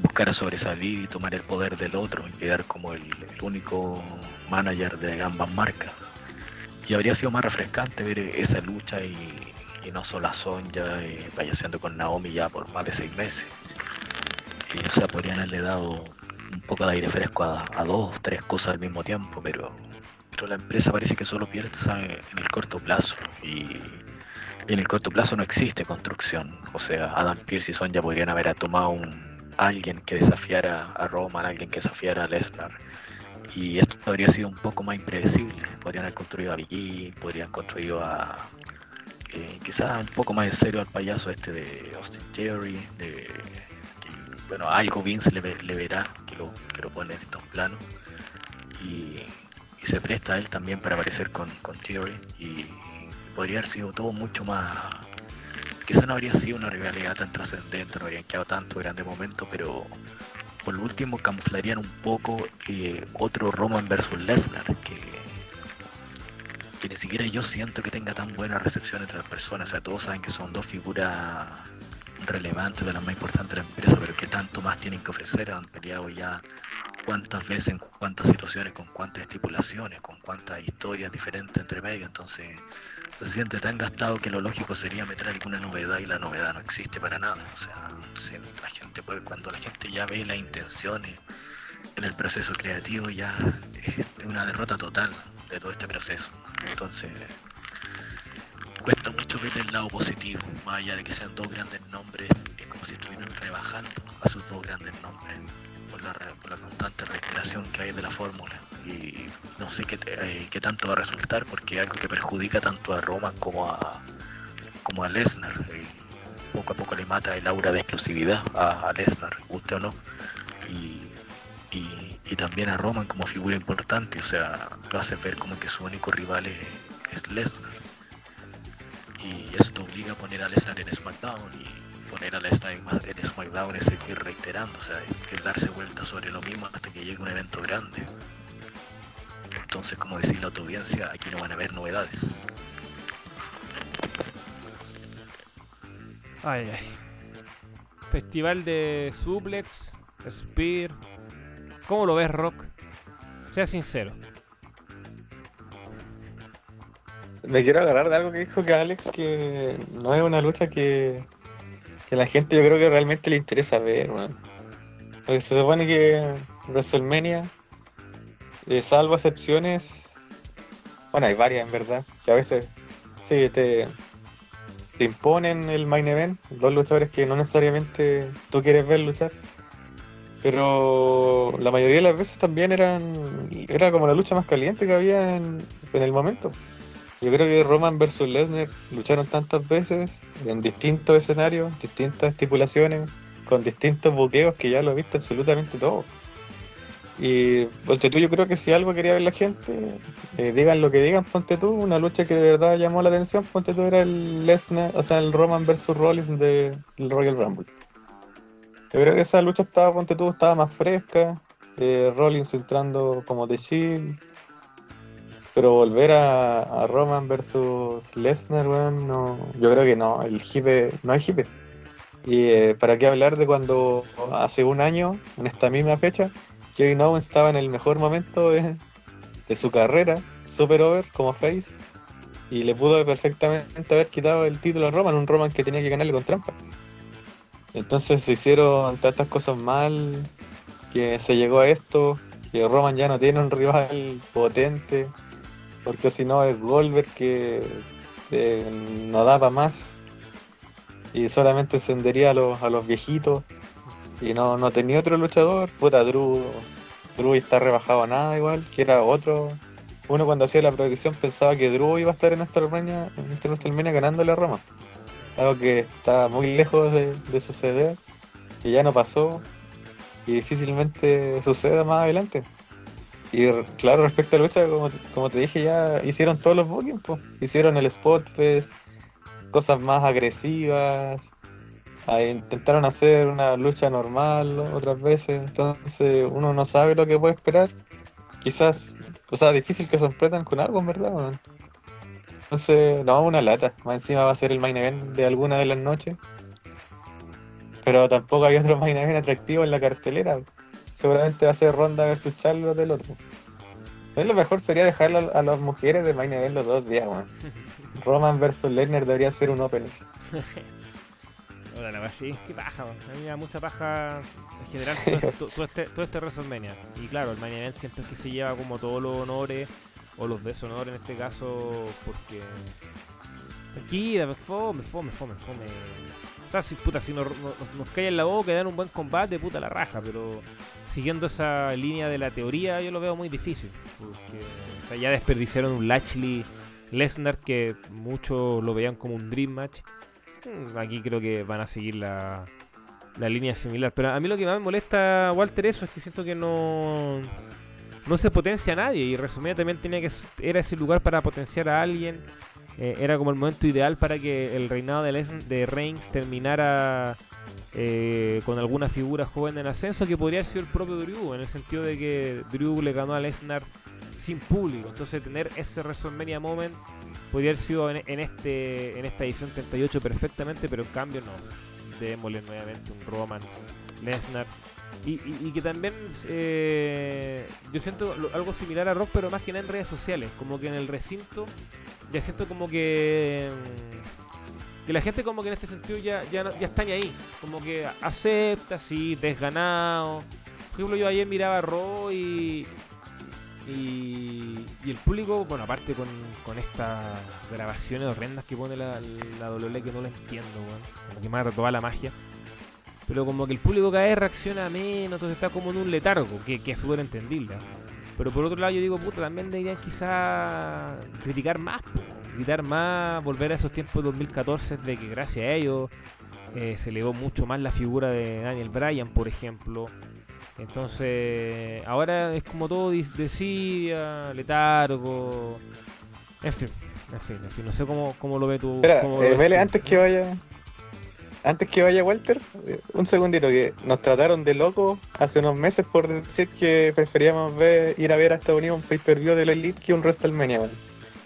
buscara sobresalir y tomar el poder del otro y quedar como el, el único manager de ambas marcas. Y habría sido más refrescante ver esa lucha y, y no solo a Sonja eh, con Naomi ya por más de seis meses. Y, o sea, podrían haberle dado un poco de aire fresco a, a dos, tres cosas al mismo tiempo, pero, pero la empresa parece que solo piensa en el corto plazo y en el corto plazo no existe construcción. O sea, Adam Pierce y Sonja podrían haber tomado un, alguien que desafiara a Roman, alguien que desafiara a Lesnar. Y esto habría sido un poco más impredecible. Podrían haber construido a Biggie, podrían haber construido a eh, quizás un poco más en serio al payaso este de Austin Theory, de bueno, algo Vince le, le verá que lo, que lo pone en estos planos y, y se presta a él también para aparecer con, con Theory y podría haber sido todo mucho más quizá no habría sido una rivalidad tan trascendente, no habrían quedado tanto grande momento, pero por lo último camuflarían un poco eh, otro Roman versus Lesnar que que ni siquiera yo siento que tenga tan buena recepción entre las personas. O sea, todos saben que son dos figuras relevantes, de las más importantes de la empresa, pero que tanto más tienen que ofrecer. Han peleado ya cuántas veces, en cuántas situaciones, con cuántas estipulaciones, con cuántas historias diferentes entre medio. Entonces, se siente tan gastado que lo lógico sería meter alguna novedad y la novedad no existe para nada. O sea, la gente puede, cuando la gente ya ve las intenciones en el proceso creativo, ya es una derrota total de todo este proceso. Entonces, cuesta mucho ver el lado positivo, más allá de que sean dos grandes nombres, es como si estuvieran rebajando a sus dos grandes nombres por la, por la constante reiteración que hay de la fórmula. Y no sé qué, eh, qué tanto va a resultar, porque es algo que perjudica tanto a Roman como a, como a Lesnar. Eh, poco a poco le mata el aura de exclusividad a, Lesnar, guste o no. Y, y, también a Roman como figura importante, o sea, lo hace ver como que su único rival es, es Lesnar. Y eso te obliga a poner a Lesnar en SmackDown y poner a Lesnar en, en SmackDown es seguir reiterando, o sea, es darse vuelta sobre lo mismo hasta que llegue un evento grande. Entonces, como decirle a tu audiencia, aquí no van a haber novedades. Ay, ay. Festival de suplex, spear. ¿Cómo lo ves, Rock? Sea sincero. Me quiero agarrar de algo que dijo que Alex, que no es una lucha que, que la gente yo creo que realmente le interesa ver, weón. Porque se supone que WrestleMania, eh, salvo excepciones, bueno, hay varias en verdad, que a veces sí te, imponen el main event, dos luchadores que no necesariamente tú quieres ver luchar. Pero la mayoría de las veces también eran era como la lucha más caliente que había en, el momento. Yo creo que Roman versus Lesnar lucharon tantas veces en distintos escenarios, distintas estipulaciones, con distintos buqueos que ya lo he visto absolutamente todo. Y ponte tú, yo creo que si algo quería ver la gente, eh, digan lo que digan, ponte tú, una lucha que de verdad llamó la atención, ponte tú era el Lesnar, o sea, el Roman versus Rollins de- Royal Rumble. Yo creo que esa lucha estaba, ponte tú, estaba más fresca, eh, Rollins entrando como de Shield, pero volver a, a Roman versus Lesnar, weón, no, yo creo que no, el hipe, no hay hipe. Y eh, para qué hablar de cuando hace un año, en esta misma fecha, Kevin Owens estaba en el mejor momento de, su carrera, super over como face, y le pudo perfectamente haber quitado el título a Roman, un Roman que tenía que ganarle con trampa. Entonces se hicieron tantas cosas mal, que se llegó a esto, que Roman ya no tiene un rival potente, porque si no es Goldberg que, no da para más y solamente encendería a los, a los viejitos y no, no tenía otro luchador, puta Drew, Drew está rebajado a nada igual, que era otro. Uno cuando hacía la predicción pensaba que Drew iba a estar en WrestleMania, en WrestleMania ganándole a Roma. Algo que está muy lejos de, de suceder, que ya no pasó y difícilmente suceda más adelante. Y claro, respecto a la lucha, como, como te dije, ya hicieron todos los bookings, hicieron el Spot Fest, cosas más agresivas, ahí intentaron hacer una lucha normal otras veces, entonces uno no sabe lo que puede esperar. Quizás, o sea, difícil que sorprendan con algo, en verdad. Entonces, no, una lata. Más encima va a ser el main event de alguna de las noches. Pero tampoco hay otro main event atractivo en la cartelera. Seguramente va a ser Ronda versus Charlotte del otro. Pues lo mejor sería dejar a, las mujeres de main event los dos días, weón. Roman versus Lesnar debería ser un opener. La verdad, sí, qué paja, man. a mí me da mucha paja en general todo, todo- todo este, todo este WrestleMania. Y claro, el main event siempre es que se lleva como todos los honores, o los deshonores en este caso, porque... Tranquila, pues, fome, fome, fome, fome. O sea, si, puta, si nos, nos, nos callan la boca y dan un buen combate, puta la raja, pero siguiendo esa línea de la teoría yo lo veo muy difícil. Porque o sea, ya desperdiciaron un Lashley Lesnar que muchos lo veían como un Dream Match. Mm, Aquí creo que van a seguir la, la línea similar. Pero a mí lo que más me molesta, Walter, eso es que siento que no, no se potencia a nadie. Y resumida también tenía que era ese lugar para potenciar a alguien. Eh, era como el momento ideal para que el reinado de, Les- de Reigns terminara eh, con alguna figura joven en ascenso que podría haber sido el propio Drew, en el sentido de que Drew le ganó a Lesnar sin público. Entonces tener ese WrestleMania moment podría haber sido en, este en esta edición 38 perfectamente, pero en cambio no. Démosle nuevamente un Roman, Lesnar. Y, que también eh, yo siento algo similar a Rock, pero más que nada en redes sociales. Como que en el recinto ya siento como que mm, que la gente como que en este sentido ya, ya, ya está ni ahí. Como que acepta, sí, desganado. Por ejemplo, yo ayer miraba a Raw y, y, el público, bueno, aparte con, con estas grabaciones horrendas que pone la, la WWE que no lo entiendo. Como que mata toda la magia. Pero como que el público cada vez reacciona menos, entonces está como en un letargo, que, que es súper entendible. Pero por otro lado yo digo, puta, también deberían quizá criticar más, gritar más, volver a esos tiempos de 2014 de que gracias a ellos eh, se elevó mucho más la figura de Daniel Bryan, por ejemplo. Entonces, ahora es como todo decía, letargo. En fin, en fin, en fin. No sé cómo, cómo lo ve tú. Espera, cómo eh, antes que vaya. Antes que vaya Walter, eh, un segundito, que nos trataron de locos hace unos meses por decir que preferíamos ver, ir a ver a Estados Unidos un pay-per-view de la Elite que un WrestleMania, weón.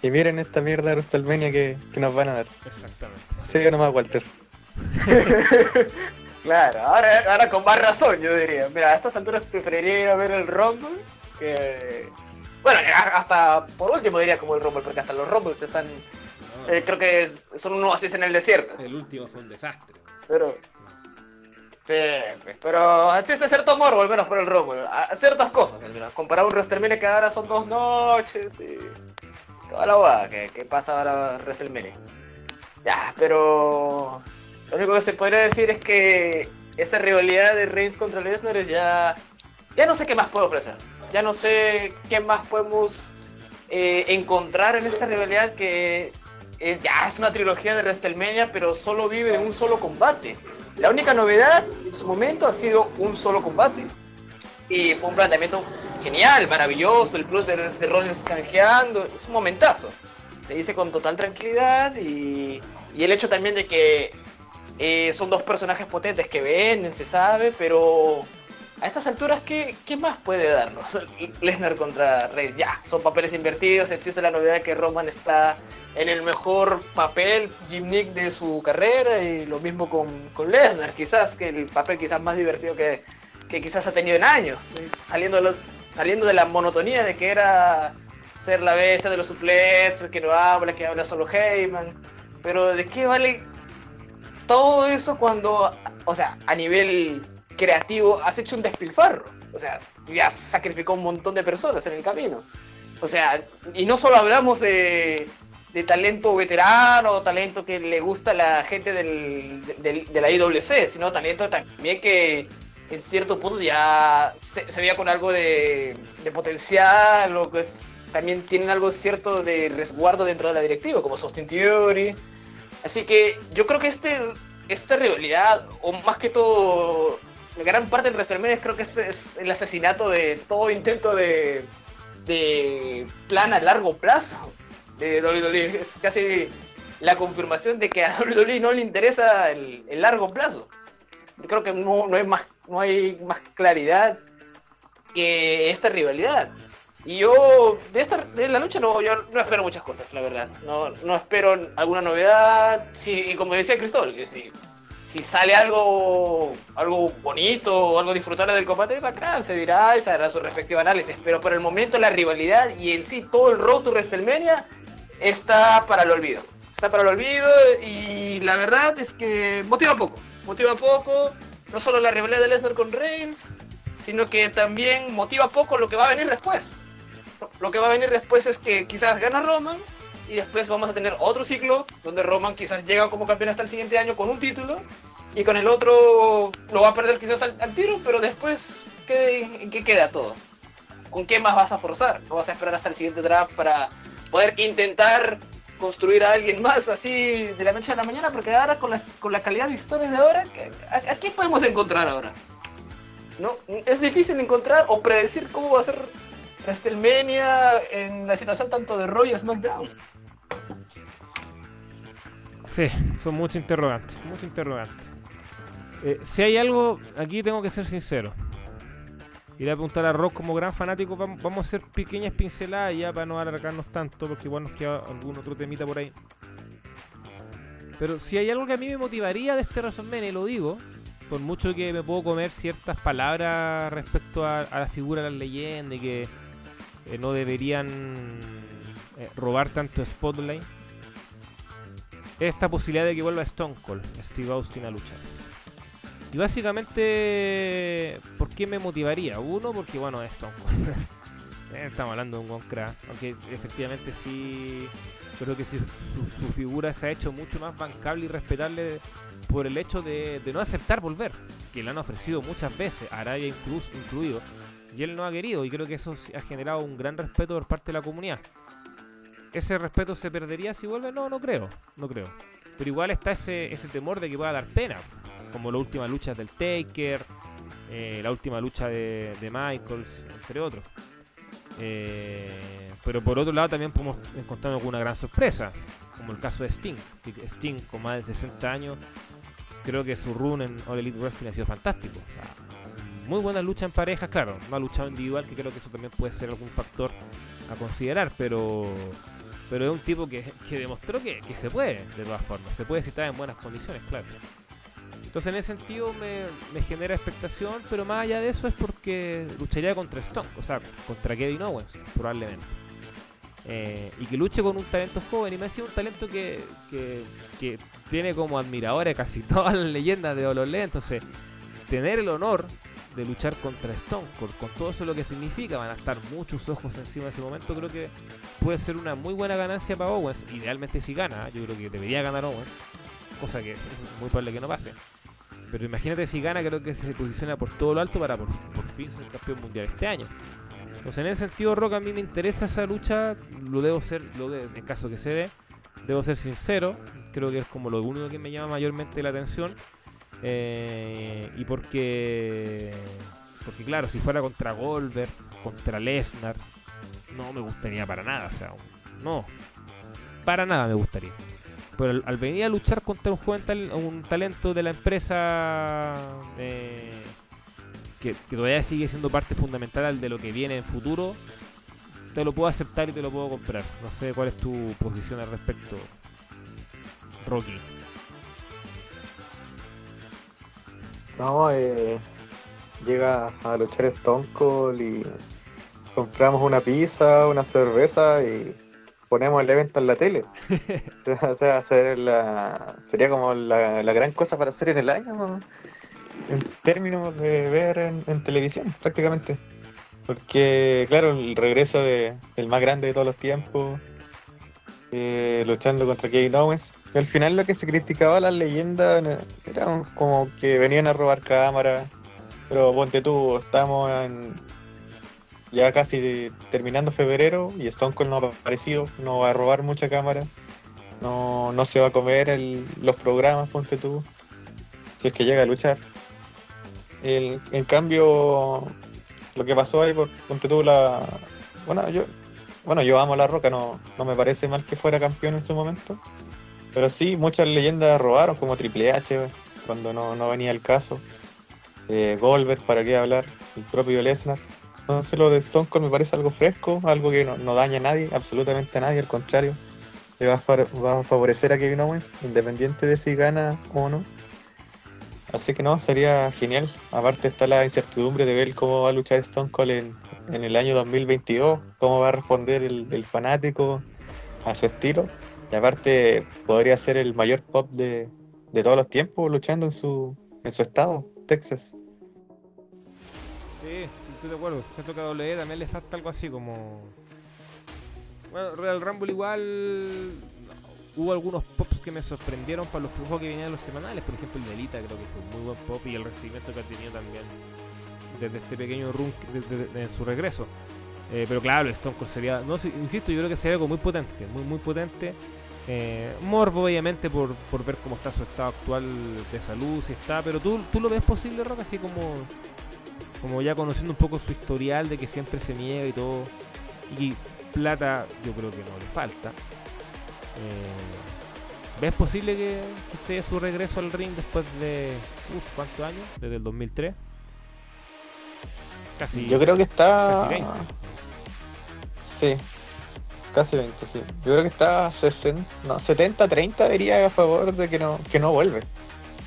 Y miren esta mierda de WrestleMania que, que nos van a dar. Exactamente. Sigue nomás, Walter. Claro, ahora, ahora con más razón yo diría. Mira, a estas alturas preferiría ir a ver el Rumble que... Bueno, hasta por último diría como el Rumble, porque hasta los Rumbles están... eh, creo que es- son unos así en el desierto. El último fue un desastre. Pero... Sí, pues, pero existe cierto morbo, al menos por el Rumble. A, ciertas cosas, al menos. Comparado a un WrestleMania que ahora son dos noches y... Toda la guada que, que pasa ahora WrestleMania. Ya, pero... Lo único que se podría decir es que esta rivalidad de Reigns contra Lesnar es ya... Ya no sé qué más puedo ofrecer. Ya no sé qué más podemos eh, encontrar en esta rivalidad que ya es una trilogía de WrestleMania, pero solo vive en un solo combate. La única novedad en su momento ha sido un solo combate. Y fue un planteamiento genial, maravilloso, el plus de, de Rollins canjeando, es un momentazo. Se dice con total tranquilidad y, y el hecho también de que eh, son dos personajes potentes que venden, se sabe, pero a estas alturas, ¿qué, qué más puede darnos Lesnar contra Reigns? Ya, son papeles invertidos, existe la novedad que Roman está en el mejor papel gimnick de su carrera y lo mismo con, con Lesnar, quizás que el papel quizás más divertido que, que quizás ha tenido en años, saliendo saliendo de la monotonía de que era ser la bestia de los suplets, que no habla, que habla solo Heyman, pero ¿de qué vale todo eso cuando, o sea, a nivel creativo has hecho un despilfarro? O sea, ya sacrificó un montón de personas en el camino. O sea, y no solo hablamos de, talento veterano, talento que le gusta a la gente del, de la IWC, sino talento también que en cierto punto ya se, se veía con algo de, potencial, o que es- también tienen algo cierto de resguardo dentro de la directiva, como Austin Theory. Así que yo creo que este, esta rivalidad, o más que todo, la gran parte del WrestleMania creo que es, el asesinato de todo intento de, plan a largo plazo de WWE. Es casi la confirmación de que a WWE no le interesa el, el largo plazo. Yo creo que no, no, hay más, no hay más claridad que esta rivalidad. Y yo, de, esta, de la lucha, no, yo no espero muchas cosas, la verdad. No, no espero alguna novedad. Sí, y como decía Cristóbal, que si, si sale algo, algo bonito o algo disfrutable del combate, bacán, se dirá y se su respectivo análisis. Pero por el momento la rivalidad y en sí todo el road to WrestleMania está para el olvido. Está para el olvido y la verdad es que motiva poco. Motiva poco, no solo la rivalidad de Lesnar con Reigns, sino que también motiva poco lo que va a venir después. Lo que va a venir después es que quizás gana Roman y después vamos a tener otro ciclo donde Roman quizás llega como campeón hasta el siguiente año con un título y con el otro lo va a perder quizás al, al tiro, pero después, ¿qué, ¿en qué queda todo? ¿Con qué más vas a forzar? ¿No vas a esperar hasta el siguiente draft para poder intentar construir a alguien más así de la noche a la mañana? Porque ahora con, las, con la calidad de historias de ahora, ¿qué- ¿a, a quién podemos encontrar ahora? ¿no? Es difícil encontrar o predecir cómo va a ser WrestleMania en la situación tanto de Raw y SmackDown. Sí, son muchos interrogantes, muchos interrogantes. Eh, si hay algo, aquí tengo que ser sincero. Voy a preguntar a Rock como gran fanático, vam- vamos a hacer pequeñas pinceladas ya para no alargarnos tanto, porque igual nos queda algún otro temita por ahí. Pero si hay algo que a mí me motivaría de este WrestleMania, lo digo, por mucho que me puedo comer ciertas palabras respecto a, a la figura de las leyendas y que eh, no deberían eh, robar tanto spotlight, esta posibilidad de que vuelva Stone Cold, Steve Austin a luchar. Y básicamente, ¿por qué me motivaría? Uno, porque bueno, es Stone Cold. Eh, Estamos hablando de un Goncra, aunque efectivamente sí, creo que sí, su, figura se ha hecho mucho más bancable y respetable por el hecho de, no aceptar volver, que le han ofrecido muchas veces, Arabia incluso, incluido, y él no ha querido, y creo que eso ha generado un gran respeto por parte de la comunidad. ¿Ese respeto se perdería si vuelve? No, no creo, no creo. Pero igual está ese, ese temor de que pueda dar pena. como las últimas luchas del Taker, eh, la última lucha de, de Michaels, entre otros. Eh, pero por otro lado también podemos encontrarnos con una gran sorpresa, como el caso de Sting. Sting con más de 60 años, creo que su run en All Elite Wrestling ha sido fantástico. Muy buena lucha en parejas, claro, no ha luchado individual, que creo que eso también puede ser algún factor a considerar, pero pero es un tipo que, que demostró que, que se puede, de todas formas, se puede si está en buenas condiciones, claro. Entonces en ese sentido me, me genera expectación, pero más allá de eso es porque lucharía contra Stone, o sea, contra Kevin Owens, probablemente. Eh, y que luche con un talento joven, y me ha sido un talento que, que, que tiene como admiradores casi todas las leyendas de Ololé, entonces tener el honor de luchar contra Stone Cold, con todo eso lo que significa, van a estar muchos ojos encima de ese momento, creo que puede ser una muy buena ganancia para Owens, idealmente si gana, yo creo que debería ganar Owens, cosa que es muy probable que no pase. Pero imagínate si gana, creo que se posiciona por todo lo alto para por, por fin ser campeón mundial este año. Entonces en ese sentido, Rock, a mí me interesa esa lucha, lo debo ser, lo en caso que se dé, debo ser sincero, creo que es como lo único que me llama mayormente la atención. Eh, y porque, porque claro, si fuera contra Goldberg, contra Lesnar, no me gustaría para nada, o sea, no, para nada me gustaría. Pero al, venir a luchar contra un joven tal- un talento de la empresa eh, que todavía sigue siendo parte fundamental de lo que viene en futuro, te lo puedo aceptar y te lo puedo comprar. No sé cuál es tu posición al respecto, Rocky. No, eh, llega a luchar Stone Cold y compramos una pizza, una cerveza y ponemos el evento en la tele. o sea, hacer la, sería como la, la gran cosa para hacer en el año, en términos de ver en, en televisión, prácticamente. Porque, claro, el regreso de, del más grande de todos los tiempos, eh, luchando contra Kevin Owens. Y al final lo que se criticaba a las leyendas era como que venían a robar cámaras. Pero ponte tú, estamos en, ya casi terminando febrero y Stone Cold no ha aparecido, no va a robar mucha cámara, no, no se va a comer los programas, ponte tú, si es que llega a luchar. El- en cambio, lo que pasó ahí, por, ponte tú la... Bueno, yo, bueno, yo amo La Roca, no, no me parece mal que fuera campeón en su momento. Pero sí, muchas leyendas robaron, como Triple H, cuando no, no venía el caso. Eh, Goldberg, para qué hablar, el propio Lesnar. Entonces lo de Stone Cold me parece algo fresco, algo que no, no daña a nadie, absolutamente a nadie, al contrario. Le va a, va a favorecer a Kevin Owens, independiente de si gana o no. Así que no, sería genial. Aparte está la incertidumbre de ver cómo va a luchar Stone Cold en, en el año 2022, cómo va a responder el, fanático a su estilo. Y aparte podría ser el mayor pop de, de todos los tiempos luchando en su, en su estado, Texas. Sí, estoy de acuerdo. Siento que WWE también le falta algo así como. Bueno, Real Rumble igual. Hubo algunos pops que me sorprendieron para los flujos que venían en los semanales. Por ejemplo, el de Elita creo que fue un muy buen pop y el recibimiento que ha tenido también desde este pequeño run en su regreso. Eh, pero claro, el Stone Cold sería. No sé, insisto, yo creo que sería algo muy potente. Muy, muy potente. Eh, morbo, obviamente, por, por ver cómo está su estado actual de salud, si está. Pero tú, tú lo ves posible, Rock, así como como ya conociendo un poco su historial de que siempre se niega y todo. Y plata yo creo que no le falta. Eh, ¿Ves posible que, que sea su regreso al ring después de... Uf, ¿cuántos años? Desde el 2003. Casi... Yo creo que está. casi 20. Sí, casi 20, sí. Yo creo que está 60, no, 70-30 diría a favor de que no, que no vuelve.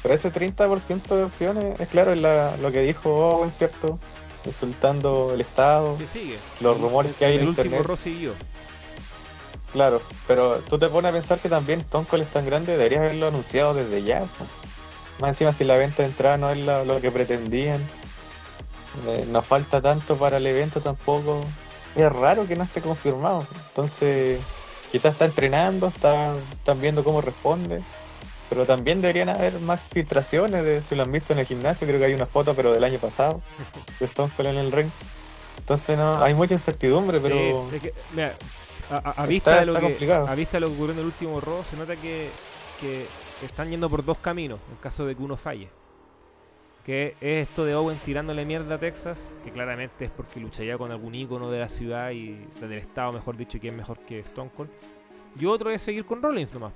Pero ese 30% de opciones, es claro, es la- lo que dijo Owen, ¿cierto? Insultando el Estado, que sigue. los rumores que hay en el último internet. Raw siguió. Claro, pero tú te pones a pensar que también Stone Cold es tan grande, deberías haberlo anunciado desde ya. Más encima, si la venta de entrada no es la- lo que pretendían, eh, no falta tanto para el evento tampoco. Es raro que no esté confirmado. Entonces, quizás está entrenando, está, están viendo cómo responde. Pero también deberían haber más filtraciones de si lo han visto en el gimnasio. Creo que hay una foto, pero del año pasado, de Stone Cold en el ring. Entonces, no, hay mucha incertidumbre, pero. Sí, es que, mira, a, a- a Está- vista de lo que, complicado. a vista de lo que ocurrió en el último Raw, se nota que, que están yendo por dos caminos en caso de que uno falle. que es esto de Owen tirándole mierda a Texas, que claramente es porque lucharía con algún ícono de la ciudad y del estado, mejor dicho, que es mejor que Stone Cold. Y otro es seguir con Rollins nomás.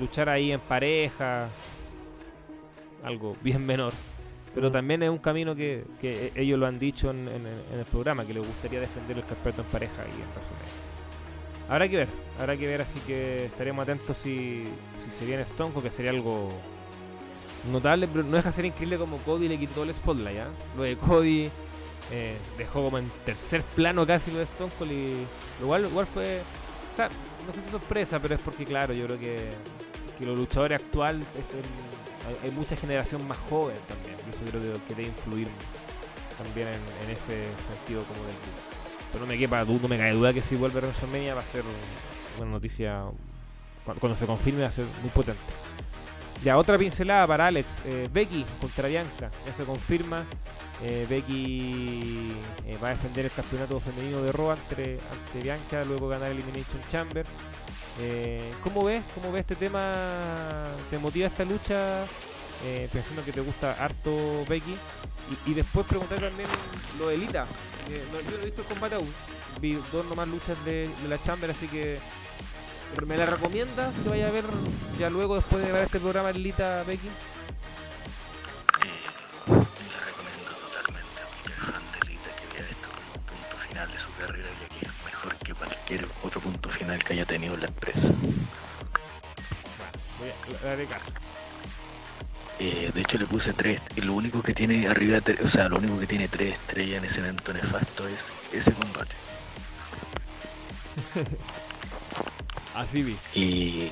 Luchar ahí en pareja, algo bien menor. Pero también es un camino que, que ellos lo han dicho en, en- en el programa, que les gustaría defender el campeonato en pareja y en resumen. Habrá que ver, habrá que ver, así que estaremos atentos si, si se viene Stone Cold, que sería algo notable, pero no deja de ser increíble como Cody le quitó el spotlight, ¿ya? Lo de Cody eh, dejó como en tercer plano casi lo de Stone Cold y igual, igual fue, o sea, no sé si sorpresa, pero es porque claro, yo creo que, que los luchadores actuales, hay, hay mucha generación más joven también, y eso creo que, debe influir también en, ese sentido como del. Pero no me quepa no me cae duda que si vuelve WrestleMania va a ser una noticia, cu- cuando se confirme va a ser muy potente. Ya, otra pincelada para Alex. Eh, Becky contra Bianca. Ya se confirma. Eh, Becky eh, va a defender el campeonato femenino de Raw ante, Bianca, luego ganar Elimination Chamber. ¿Cómo ves? ¿Cómo ves este tema? ¿Te motiva esta lucha? Pensando que te gusta harto Becky. Y, y después preguntar también lo de Lita. Eh, no, yo no he visto el combate aún. Vi dos nomás luchas de, de la Chamber, así que ¿Me la recomiendas que vaya a ver ya luego después de ver este programa Lita Becky? Eh, la recomiendo totalmente a cualquier fan de Lita que vea esto como un punto final de su carrera, ya que es mejor que cualquier otro punto final que haya tenido la empresa. Voy a la. Eh, de hecho le puse tres, y lo único que tiene arriba, o sea, lo único que tiene tres estrellas en ese evento nefasto es ese combate. Así vi. Y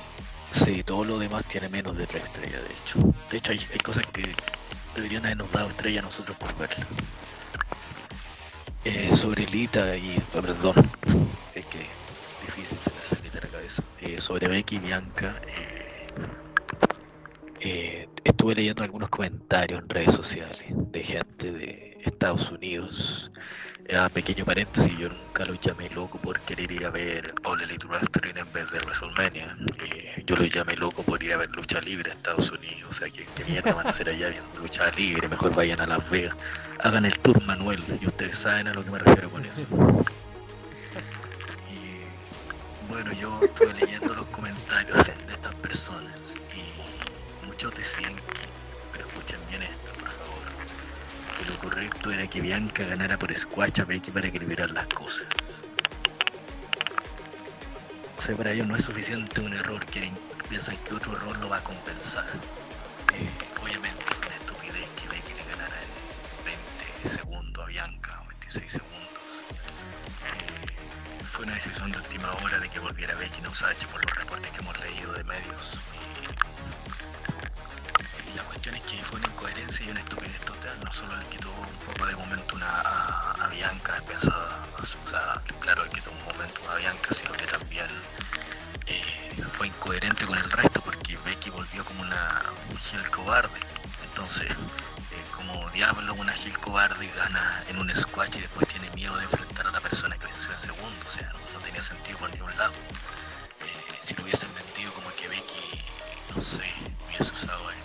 sí, todo lo demás tiene menos de tres estrellas, de hecho. De hecho, hay, hay cosas que deberían habernos dado estrella a nosotros por verla. Eh, sobre Lita y. oh, perdón, es que difícil sacarse Lita de la cabeza. Eh, sobre Becky y Bianca, eh, eh, estuve leyendo algunos comentarios en redes sociales de gente de Estados Unidos. Ah, pequeño paréntesis, yo nunca los llamé loco por querer ir a ver All Elite Wrestling en vez de WrestleMania. Eh, yo los llamé loco por ir a ver lucha libre a Estados Unidos. O sea, que, que mierda van a hacer allá viendo lucha libre? Mejor vayan a Las Vegas. Hagan el tour Manuel. Y ustedes saben a lo que me refiero con eso. Y bueno, yo estuve leyendo los comentarios de estas personas muchos decían que, pero escuchen bien esto, por favor, que lo correcto era que Bianca ganara por squash a Becky para equilibrar las cosas. O sea, para ellos no es suficiente un error, quieren, piensan que otro error lo va a compensar. Eh, obviamente fue una estupidez que Becky le ganara en 20 segundos a Bianca, o 26 segundos. Eh, fue una decisión de última hora de que volviera Becky no Sachi por los reportes que hemos leído de medios. Que fue una incoherencia y una estupidez total. No solo le quitó un poco de momentum a, a, Bianca, pensaba, o claro, le quitó un momentum a Bianca, sino que también eh, fue incoherente con el resto porque Becky volvió como una Gil cobarde. Entonces, eh, como diablo, una Gil cobarde gana en un squash y después tiene miedo de enfrentar a la persona que venció en segundo. O sea, no, tenía sentido por ningún lado. Eh, si lo hubiesen vendido como que Becky, no sé, hubiese usado alguna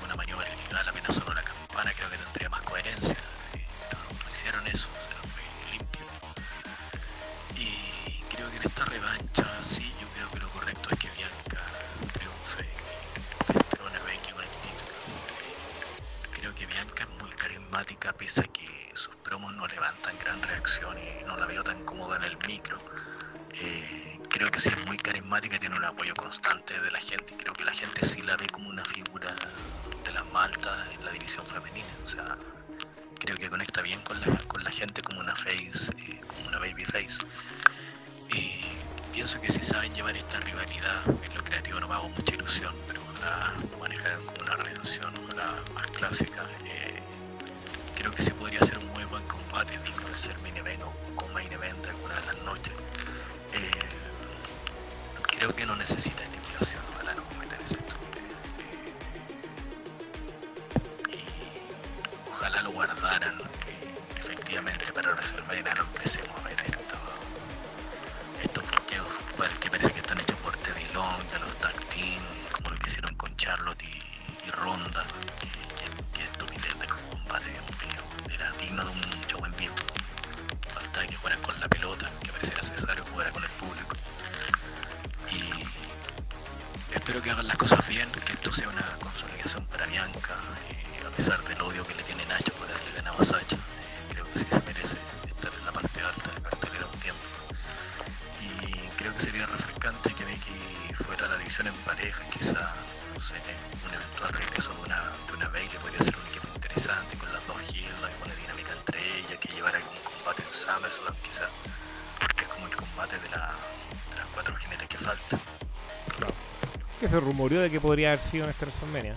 se rumoreó de que podría haber sido en esta WrestleMania.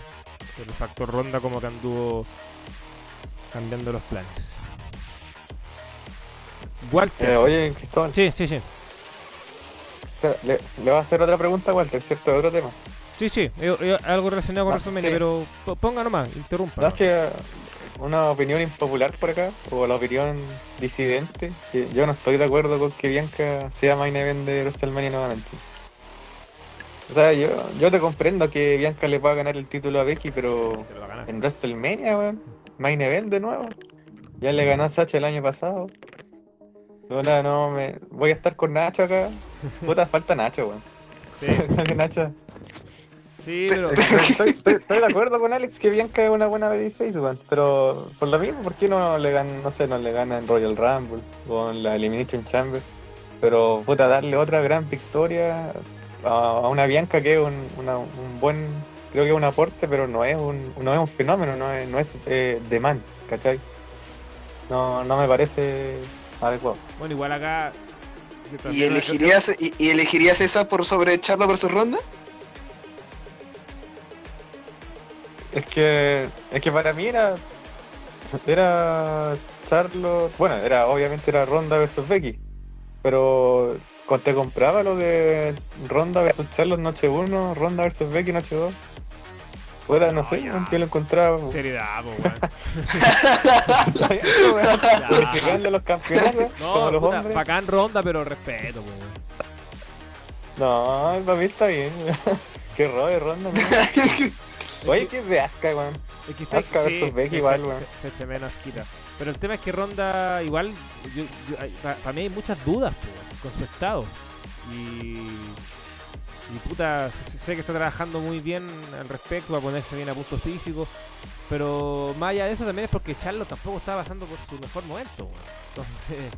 Pero el factor ronda como que anduvo cambiando los planes. Walter. Eh, oye, Cristóbal, Sí, sí, sí. le, le vas a hacer otra pregunta a Walter, ¿cierto? De otro tema. Sí, sí. algo relacionado con Ah, WrestleMania, sí. pero po- ponga nomás, interrumpa. No, es que una opinión impopular por acá, o la opinión disidente, que yo no estoy de acuerdo con que Bianca sea main event de WrestleMania nuevamente. O sea, yo, yo te comprendo que Bianca le pueda ganar el título a Becky, pero va a en WrestleMania, weón, main event de nuevo. Ya le ganó a Sacha el año pasado. Ahora no me. Voy a estar con Nacho acá. Puta, falta Nacho, weón. Sí, Nacho. sí, pero. Estoy, estoy- estoy de acuerdo con Alex que Bianca es una buena babyface, weón. Pero por lo mismo, ¿por qué no le gana, no sé, no le gana en Royal Rumble o en la Elimination Chamber? Pero puta, darle otra gran victoria a, a una Bianca que es un, una- un buen, creo que es un aporte, pero no es un, no es un fenómeno, no es, no es eh, demand, ¿cachai? No, no me parece adecuado. Bueno, igual acá. ¿Y elegirías, y, y elegirías esa por sobre Charlo versus Ronda? Es que, es que para mí era, era Charlotte, bueno, era obviamente era Ronda versus Becky, pero te compraba lo de Ronda versus Charlotte noche 1, Ronda versus Becky noche 2. Puta, no, No, sé, yo lo encontraba. Seriedad, po, weón. weón. Los campeonatos como No, los puta, hombres. bacán ronda, pero respeto, po, weón. No, para mí está bien. Qué rollo, Ronda. man. Oye, ¿qué es de Asuka, weón? Que Asuka versus Becky igual, weón. Se, se menos quita. Pero el tema es que Ronda, igual, yo, para mí hay muchas dudas po, weón, con su estado. Y, y puta, sé, que está trabajando muy bien al respecto, a ponerse bien a punto físico. Pero más allá de eso también es porque Charlo tampoco está pasando por su mejor momento. Entonces,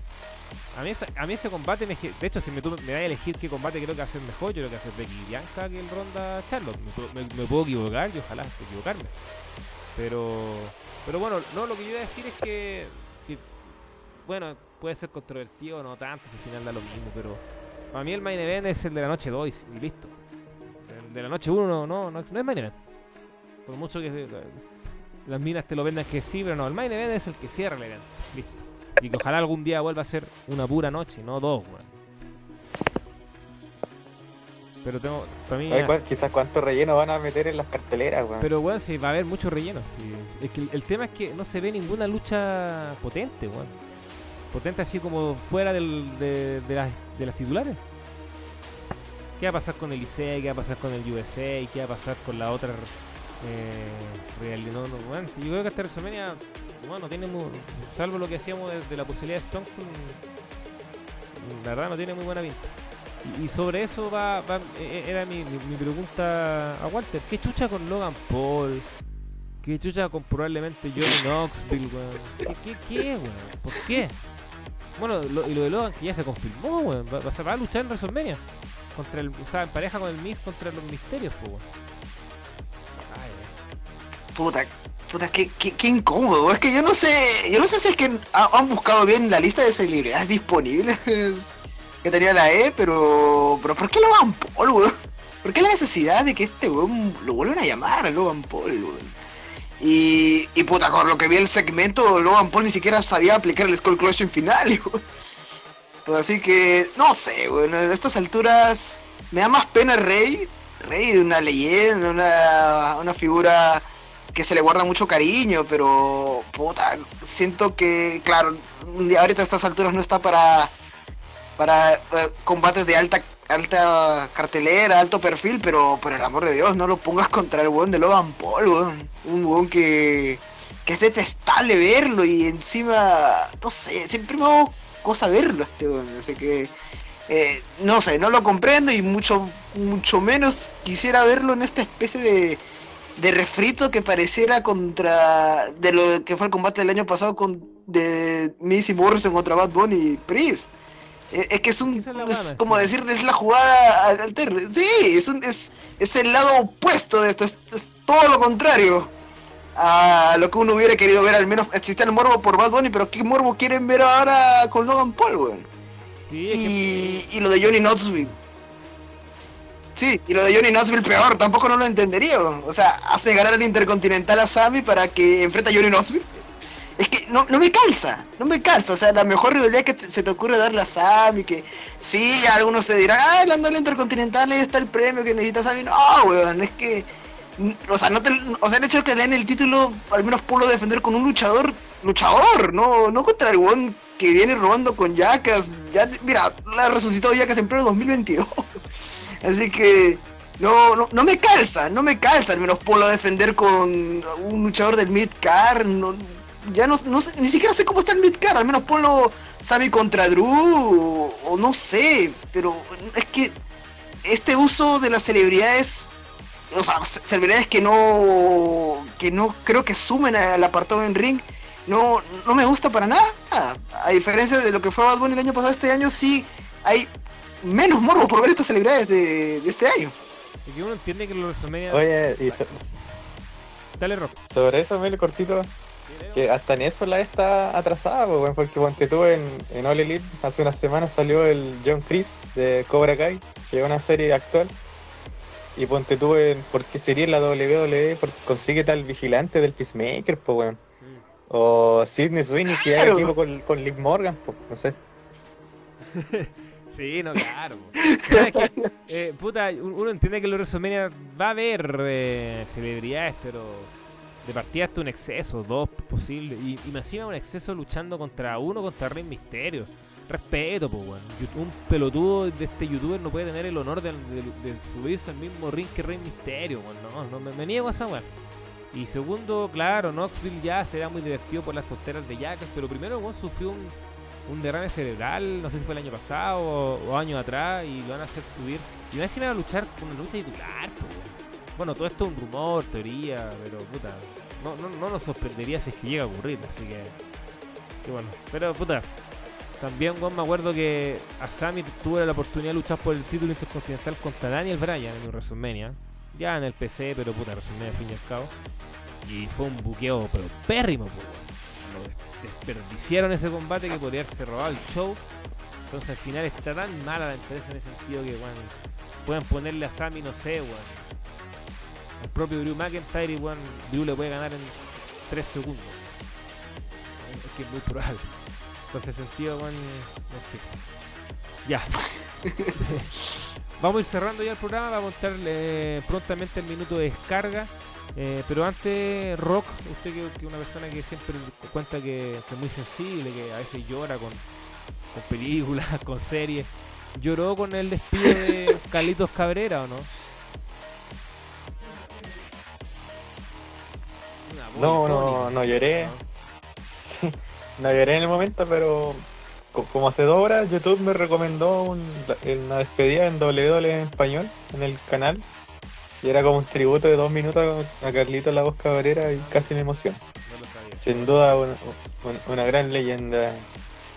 a mí, esa- a mí ese combate, me, de hecho, si me, da a elegir qué combate creo que ser mejor, yo creo que ser Becky Bianca que el Ronda Charlotte. Me, me- me puedo equivocar y ojalá equivocarme. Pero, pero bueno, no, lo que yo iba a decir es que, bueno, puede ser controvertido, no tanto, si al final da lo mismo, pero para mí el main event es el de la noche 2 y, listo. El de la noche 1 no, no, no, es main event. Por mucho que eh, las minas te lo vendan que sí, pero no, el main event es el que cierra el evento, listo. Y que ojalá algún día vuelva a ser una pura noche, no dos, weón. Pero tengo, para mí... Ay, quizás cuánto relleno van a meter en las carteleras, weón. Pero weón, sí, va a haber mucho relleno. sí. Es que el, el tema es que no se ve ninguna lucha potente, weón. Potente así como fuera del, de, de las, de las titulares. ¿Qué va a pasar con el ICE? ¿Qué va a pasar con el USA? ¿Qué va a pasar con la otra eh, Real? No, no, weón, si yo creo que esta WrestleMania, bueno, no tiene mu- salvo lo que hacíamos de, de la posibilidad de Stone Cold, la verdad no tiene muy buena pinta. Y, sobre eso va, va- e- e- era mi, mi- mi pregunta a Walter. ¿Qué chucha con Logan Paul? ¿Qué chucha con probablemente Johnny Knoxville, weón? ¿Qué, qué, qué, weón? ¿Por qué? Bueno, y lo de Logan que ya se confirmó, weón. Va, va- va a luchar en WrestleMania. Contra el, o sea, en pareja con el Miz contra los misterios, pues, weón. Puta, puta, qué, qué, qué incómodo. Es que yo no sé, yo no sé si es que ha- han buscado bien la lista de celebridades disponibles que tenía la E, pero, pero ¿por qué Logan Paul, weón? ¿Por qué la necesidad de que este weón lo vuelvan a llamar a Logan Paul, weón? Y, y puta, con lo que vi el segmento, Logan Paul ni siquiera sabía aplicar el Skull Crushing final, weón. Pues así que, no sé, bueno, a estas alturas me da más pena Rey, Rey de una leyenda, una, una figura que se le guarda mucho cariño, pero puta, siento que, claro, ahorita a estas alturas no está para para eh, combates de alta alta cartelera, alto perfil, pero por el amor de Dios, no lo pongas contra el weón de Logan Paul, weón. Un weón que, que es detestable verlo y encima, no sé, siempre me hago cosa verlo este weón, así que eh, no sé, no lo comprendo y mucho mucho menos quisiera verlo en esta especie de, de refrito que pareciera contra de lo que fue el combate del año pasado con de Missy Morrison contra Bad Bunny y Priest. Eh, Es que es un es como sí. decirle es la jugada al alterna. Sí, es un es, es el lado opuesto de esto, es, es todo lo contrario a lo que uno hubiera querido ver, al menos existe el morbo por Bad Bunny, pero ¿qué morbo quieren ver ahora con Logan Paul, weón? Sí, es que- Y, y lo de Johnny Knoxville. Sí, y lo de Johnny Knoxville peor, tampoco no lo entendería. weón. O sea, hace ganar el Intercontinental a Sami para que enfrente a Johnny Knoxville. Es que no, no me calza, no me calza. O sea, la mejor rivalidad que se te ocurre darle a Sami, que sí, algunos te dirán, ah, hablando del Intercontinental, ahí está el premio que necesita Sami. No, weón, es que. O sea, no te, o sea, el hecho de que le den el título, al menos puedo defender con un luchador, luchador, no, no contra el weón que viene robando con Yacas. Ya, mira, la resucitó Yacas en pleno 2022. Así que no, no, no me calza, no me calza, al menos puedo defender con un luchador del Midcar. No, ya no, no sé, ni siquiera sé cómo está el Midcar, al menos ponlo Sami contra Drew, o, o no sé, pero es que este uso de las celebridades o sea, ce- celebridades que no que no creo que sumen al apartado en ring no no me gusta para nada a diferencia de lo que fue Bad Bunny el año pasado este año sí hay menos morbo por ver estas celebridades de, de este año es que uno entiende que los WrestleMania. Oye, y so- Dale, Rock. sobre eso, Mel cortito, que hasta en eso la está atrasada, pues, weón, porque ponte tú en, en All Elite, hace unas semanas salió el John Chris de Cobra Kai, que es una serie actual. Y ponte tú en por qué sería en la WWE, porque consigue tal vigilante del Peacemaker, pues weón. Mm. O Sidney Sweeney, que Claro. equipo con, con Liv Morgan, pues, no sé. Sí, no, claro. es que, eh, puta, un- uno entiende que los WrestleMania va a haber eh, celebridades, pero de partida es un exceso, dos posibles. Y, y me encima un exceso luchando contra uno, contra Rey Misterio. Respeto, pues, weón. Un pelotudo de este youtuber no puede tener el honor de, subirse al mismo ring que Rey Misterio, weón. No, no me, me niego a esa weón. Y segundo, claro, Knoxville ya será muy divertido por las tonteras de Jackas, pero primero weón sufrió un, un derrame cerebral, no sé si fue el año pasado o, o años atrás, y lo van a hacer subir. Y van a decir a luchar con una lucha titular, pues, weón. Bueno, todo esto es un rumor, teoría, pero puta, no, no, no nos sorprendería si es que llega a ocurrir, así que. Que bueno, pero puta. También, weón, me acuerdo que a Sami tuve la oportunidad de luchar por el título intercontinental contra Daniel Bryan en WrestleMania. Ya en el PC, pero puta, WrestleMania fin y al cabo. Y fue un buqueo, pero pérrimo, pues, desperdiciaron ese combate que podría haberse robado el show. Entonces al final está tan mala la empresa en ese sentido que, weón, pueden ponerle a Sami, no sé, weón. El propio Drew McIntyre y, weón, Drew le puede ganar en 3 segundos. Es que es muy probable. Entonces, sentido, weón, en fin. Ya. Vamos a ir cerrando ya el programa. Vamos a montar eh, prontamente el minuto de descarga. Eh, pero antes, Rock, usted que que es una persona que siempre cuenta que, que es muy sensible, que a veces llora con, con películas, con series. ¿Lloró con el despido de Carlitos Cabrera o no? No, no, no lloré. Sí, no lloré en el momento, pero co- como hace dos horas YouTube me recomendó un- una despedida en WWE en español en el canal. Y era como un tributo de dos minutos a Carlito La Voz Cabrera y casi me. No sabía. Sin duda una, una- una gran leyenda.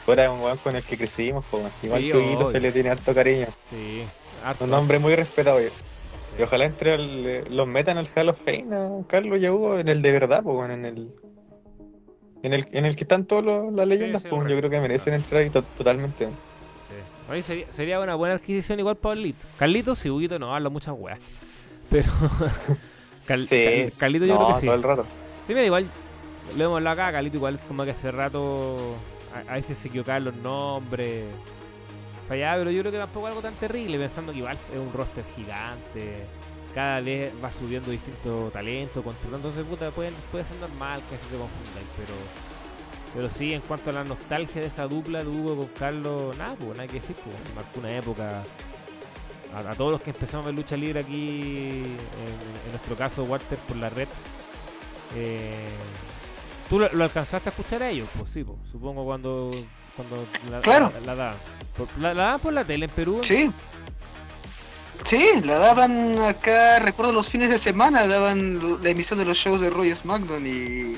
Fuera un weón con el que crecimos, po, igual Sí, que obvio. se le tiene harto cariño. Sí, harto. Un hombre muy respetado. Y, Sí. Y ojalá entre el- los metan al Hall of Fame a Carlos y a Hugo en el de verdad, pues en el en el, en el que están todas los- las leyendas, sí, pues yo creo que merecen entrar ahí to- totalmente. Sí. Sería, sería una buena adquisición igual para Carlitos. Carlitos y Huguito no, habla muchas weas. Pero Cal- sí, Cal- Carlito yo no, creo que sí. todo el rato. Sí, mira, igual lo hemos hablado acá, Carlito igual como que hace rato a, a veces se equivocaban los nombres. Fallaba, pero yo creo que tampoco algo tan terrible, pensando que igual es un roster gigante. Cada vez va subiendo distinto talento. Entonces, puta, pueden, puede ser normal que se te confundan, pero. Pero sí, en cuanto a la nostalgia de esa dupla de Hugo con Carlos, nada, pues, nada que decir, pues, se marcó una época. A, todos los que empezamos a ver lucha libre aquí, en, nuestro caso, Walter por la red, eh, ¿Tú lo, lo alcanzaste a escuchar a ellos? Pues sí, pues, supongo cuando, cuando la, Claro. la, la daban. Por- La, la daban por la tele en Perú. Sí. Sí, la daban acá, recuerdo los fines de semana, daban la emisión de los shows de Roy SmackDown y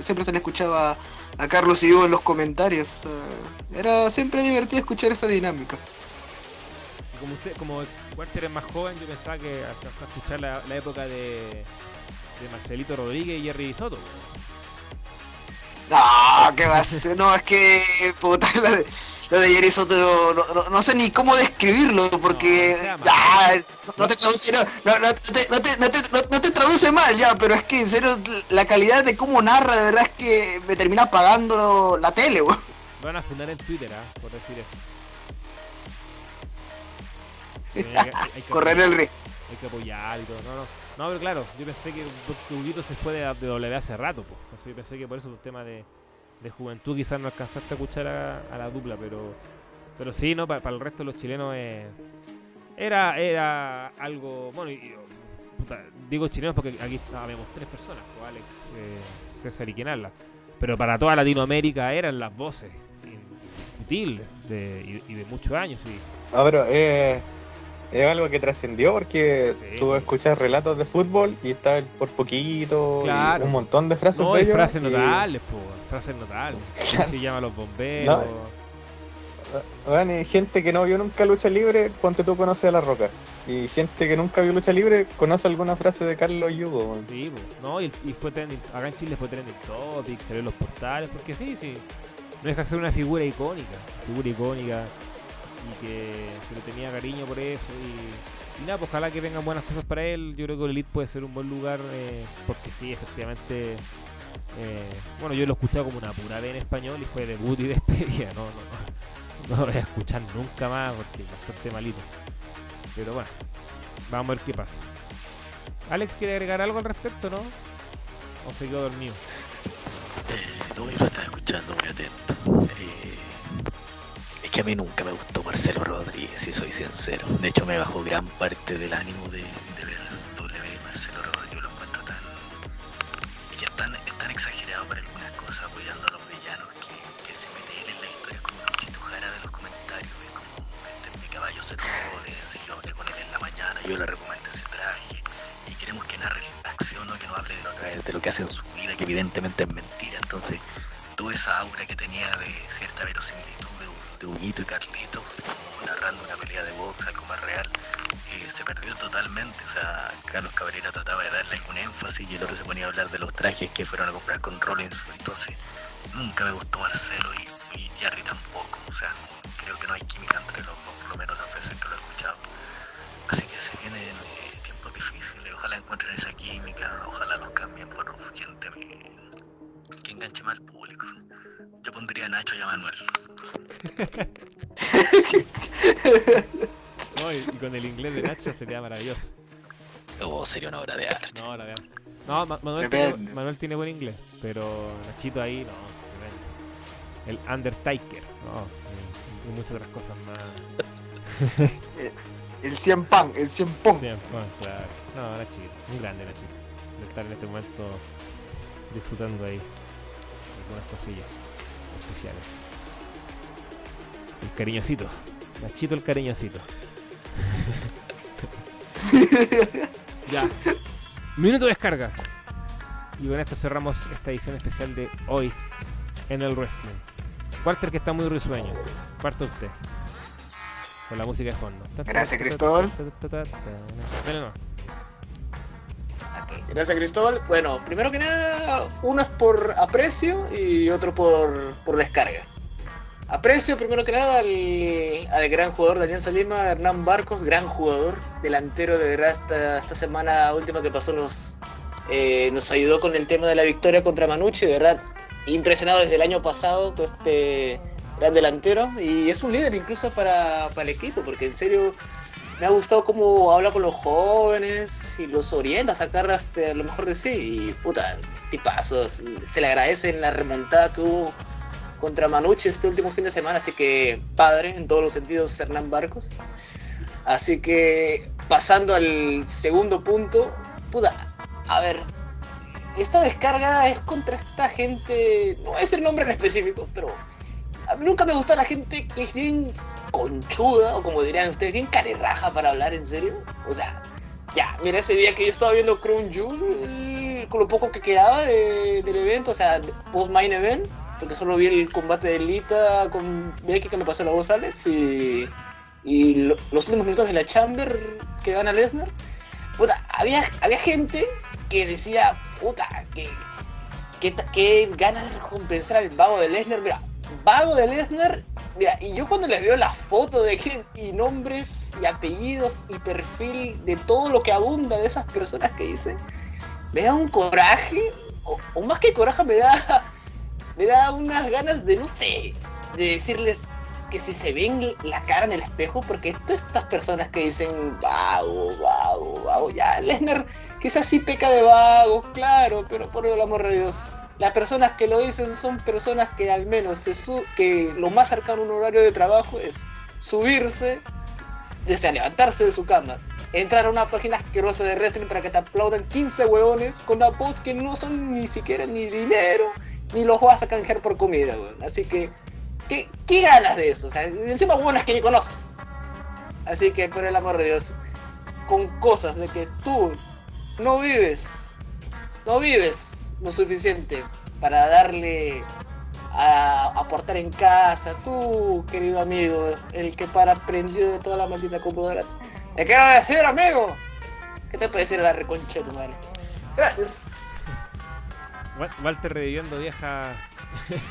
siempre se le escuchaba a Carlos y Hugo en los comentarios. Era siempre divertido escuchar esa dinámica. Y Como usted, como Walter es más joven, yo pensaba que alcanzó a escuchar la, la época de, de Marcelito Rodríguez y Jerry Soto. No, ¿qué va a ser? No, es que, puta, lo de, lo de Jerry Soto, no, no- no- no sé ni cómo describirlo, porque... No, te traduce, no, te, mal ya, pero es que en serio, la calidad de cómo narra, de verdad es que me termina pagando la tele, weón. Van a fundar en Twitter, ¿ah? por decir eso. Sí, hay que- hay que Correr apoyar- el riesgo. Hay que apoyar y todo. No, no. No, pero claro, yo pensé que Huguito se fue de, de W hace rato, pues. Entonces yo pensé que por eso un tema de, de juventud quizás no alcanzaste a escuchar a, la dupla, pero pero sí, no, para, el resto de los chilenos eh, era era algo, bueno, y- y, puta, digo chilenos porque aquí habíamos tres personas, pues, Alex, eh, César y quien habla. Pero para toda Latinoamérica eran las voces indiscutibles de, y, y de muchos años. Y, Ah, pero eh, es algo que trascendió porque Sí. tú escuchas relatos de fútbol y está el por poquito y Claro. un montón de frases no, de y ellos. frases y- notables, pues, frases notables. Claro. Se llama los bomberos. Bueno, y gente que no vio nunca lucha libre, ponte tú conoces a La Roca. Y gente que nunca vio lucha libre conoce alguna frase de Carlos Yugo. Sí, po. no, y, y fue trending, acá en Chile fue trending topic, salió en los portales, porque sí, sí, no deja de ser una figura icónica, figura icónica, y que se le tenía cariño por eso, y, nada, pues ojalá que vengan buenas cosas para él, yo creo que el Elite puede ser un buen lugar, eh, porque sí, efectivamente, eh, bueno, yo lo he escuchado como una pura vez en español, y fue debut y despedida, no, no, no, no lo voy a escuchar nunca más, porque es bastante malito, pero bueno, vamos a ver qué pasa. Alex quiere agregar algo al respecto, ¿no? ¿O se quedó dormido? Eh, no, yo lo escuchando muy atento. Que a mí nunca me gustó Marcelo Rodríguez, si soy sincero. De hecho, me bajó gran parte del ánimo de, de ver W Marcelo Rodríguez. Lo encuentro tan. Es que es tan, exagerado para algunas cosas, apoyando a los villanos, que, que se mete él en la historia como un Luchito Jara de los comentarios. Es como: Este es mi caballo, se si yo hablé con él en la mañana, yo le recomendé ese traje y queremos que narre la acción o que no hable de lo que, de lo que hace en su vida, que evidentemente es mentira. Entonces, toda esa aura que tenía de cierta verosimilitud de, Huguito y Carlito, narrando una pelea de box, algo más real, eh, se perdió totalmente. O sea, Carlos Cabrera trataba de darle algún énfasis y el otro se ponía a hablar de los trajes que fueron a comprar con Rollins. Entonces, nunca me gustó Marcelo y, y Jerry tampoco. O sea, creo que no hay química entre los dos, por lo menos las veces que lo he escuchado. Así que se vienen eh, tiempos difíciles, ojalá encuentren esa química, ojalá los cambien por gente que enganche más al público. Yo pondría a Nacho y a Manuel. No, y, y con el inglés de Nacho sería maravilloso. Oh, sería una obra de arte. No, la verdad. No, Ma- Manuel, tiene, Tremendo. Manuel tiene buen inglés, pero Nachito ahí, no. El Undertaker, no, y, y muchas otras cosas más. El 100 pan, el 100 pong. Sí, bueno, claro. No, Nachito, muy grande Nachito. De estar en este momento disfrutando ahí algunas cosillas especiales. El cariñosito. Nachito el cariñosito. ya. Minuto de descarga. Y con esto cerramos esta edición especial de hoy en el wrestling. Walter que está muy risueño. Parte usted. Con la música de fondo. Gracias, Cristóbal. Dale no. Gracias Cristóbal. Bueno, primero que nada, uno es por aprecio y otro por, por descarga. Aprecio primero que nada al, al gran jugador de Alianza Lima, Hernán Barcos, gran jugador, delantero de verdad esta, esta semana última que pasó nos, eh, nos ayudó con el tema de la victoria contra Manucci, de verdad impresionado desde el año pasado con este gran delantero y es un líder incluso para, para el equipo, porque en serio me ha gustado cómo habla con los jóvenes y los orienta a sacar hasta lo mejor de sí. Y puta, tipazos. Se le agradece en la remontada que hubo contra Manucci este último fin de semana. Así que padre en todos los sentidos, Hernán Barcos. Así que pasando al segundo punto, puta, a ver, esta descarga es contra esta gente, no es el nombre en específico, pero a mí nunca me gusta la gente que es bien conchuda, o como dirían ustedes, bien carerraja para hablar en serio. O sea, ya, mira ese día que yo estaba viendo Crown Jewel, con lo poco que quedaba de- del evento, o sea, post main event, porque solo vi el combate de Lita con Becky que me pasó la voz Alex y, y lo- los últimos minutos de la Chamber que gana Lesnar. Puta, había, había gente que decía, puta, que, que, que ganas de recompensar al vago de Lesnar. Mira, vago de Lesnar, mira, y yo cuando les veo la foto de quién y nombres y apellidos y perfil de todo lo que abunda de esas personas que dicen, me da un coraje, o más que coraje me da, me da unas ganas de, no sé, de decirles que si se ven la cara en el espejo, porque todas estas personas que dicen vago, vago, vago, ya, Lesnar quizás sí peca de vago, claro, pero por el amor de Dios. Las personas que lo dicen son personas que al menos se su que lo más cercano a un horario de trabajo es subirse, o sea, levantarse de su cama, entrar a una página asquerosa de wrestling para que te aplaudan 15 huevones con una voz que no son ni siquiera ni dinero, ni los vas a canjear por comida, weón. Así que, ¿qué, ganas de eso? O sea, encima huevones que ni conoces. Así que, por el amor de Dios, con cosas de que tú no vives, no vives lo suficiente para darle a aportar en casa, tú, querido amigo, el que para prendido de toda la maldita computadora. Te quiero decir, amigo, ¿qué te puede decir la reconcha tu madre? Gracias. Wal- Walter reviviendo vieja viejas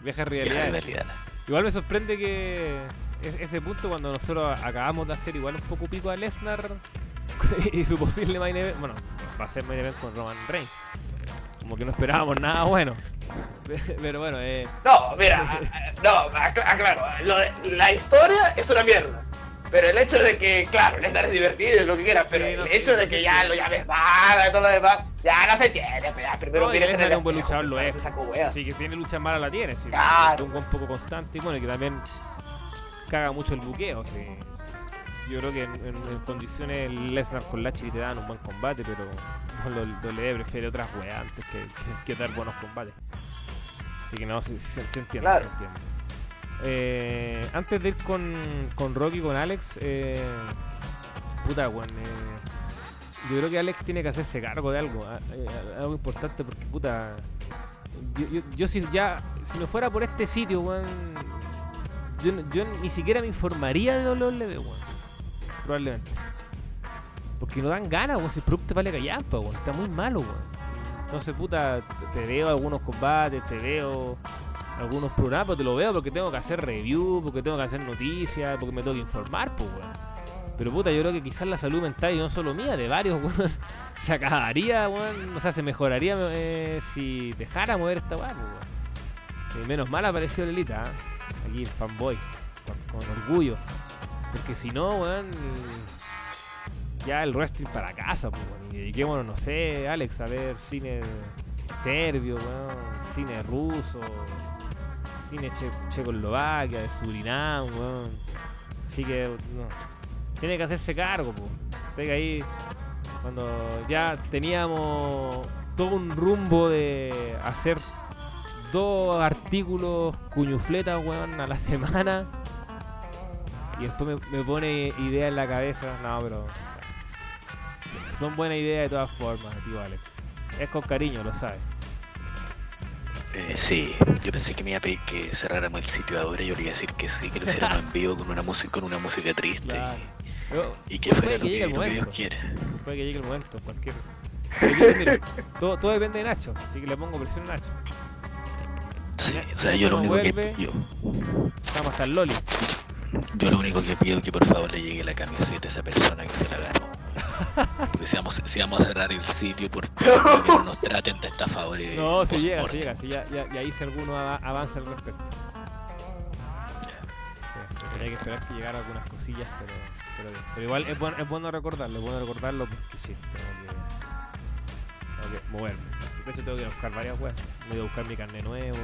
Vieja realidades. realidad. Igual me sorprende que e- ese punto cuando nosotros acabamos de hacer igual un poco pico a Lesnar y su posible main event, bueno, va a ser main event con Roman Reigns. Como que no esperábamos nada bueno. Pero bueno, eh, No, mira, no, acla- aclaro, lo de- la historia es una mierda. Pero el hecho de que, claro, Lesnar es divertido y lo que quieras, pero Sí, el hecho de que se ya lo llames mala y todo lo demás, ya no se entiende, pero ya primero No, y vienes en Lesnar el es un buen luchador, lo es. así que tiene lucha mala la tiene. Sí, Claro. Es un buen poco constante y bueno, y que también caga mucho el buqueo. Sí. Yo creo que en, en- en condiciones Lesnar con Lachi te dan un buen combate, pero WWE prefiere otras weas antes que, que- que dar buenos combates. Así que no, sí, se entiende, Claro. se entiende. Eh, antes de ir con, con Rocky, con Alex, eh, puta, weón. eh, yo creo que Alex tiene que hacerse cargo de algo, a- eh, algo importante porque, puta, yo, yo, si ya, si no fuera por este sitio, weón, yo, yo ni siquiera me informaría de WWE, weón, probablemente. Porque no dan ganas, weón, si el producto vale callampa, weón, está muy malo, weón. Entonces, puta, te veo algunos combates, te veo algunos programas, pero te lo veo porque tengo que hacer review, porque tengo que hacer noticias, porque me tengo que informar, pues, weón. Pero puta, yo creo que quizás la salud mental, y no solo mía, de varios, weón, se acabaría, weón. O sea, se mejoraría eh, si dejara mover esta weá, pues, weón. Menos mal apareció Lelita, ¿eh? aquí el fanboy, con, orgullo. Porque si no, weón, ya el wrestling para casa, pues, weón. Y dediquémonos, no sé, Alex, a ver cine serbio, weón, cine ruso, cine che checoslovaquia, de Surinam, weón. Así que, no. Tiene que hacerse cargo, pues. Pega ahí. Cuando ya teníamos todo un rumbo de hacer dos artículos cuñufletas, weón, a la semana. Y después me, me pone idea en la cabeza. No, pero. Son buenas ideas de todas formas, tío Alex. Es con cariño, lo sabes. Eh, sí, yo pensé que me iba a pedir que cerráramos el sitio ahora y yo le iba a decir que sí, que lo hiciéramos en vivo con una música, con una música triste Claro. y, Pero y que fuera lo que, lo que Dios quiera. Puede que llegue el momento, cualquier. Mira, todo, todo depende de Nacho, así que le pongo presión a Nacho. Sí, o sea, yo lo único que yo, Vamos hasta el Loli. yo lo único que pido es que por favor le llegue la camiseta a esa persona que se la ganó. Porque si vamos, si vamos a cerrar el sitio, por favor, que no nos traten de estafadores. No, si llega, si post-mortem. llega, si ya, ya, ya hice alguno ava- avanza al respecto. Sí, tenía que esperar que llegara algunas cosillas, pero, pero, bien. Pero igual es bueno, es bueno recordarlo, es bueno recordarlo porque sí, tengo que, tengo que moverme. De hecho tengo que buscar varias weas. Me voy a buscar mi carnet nuevo.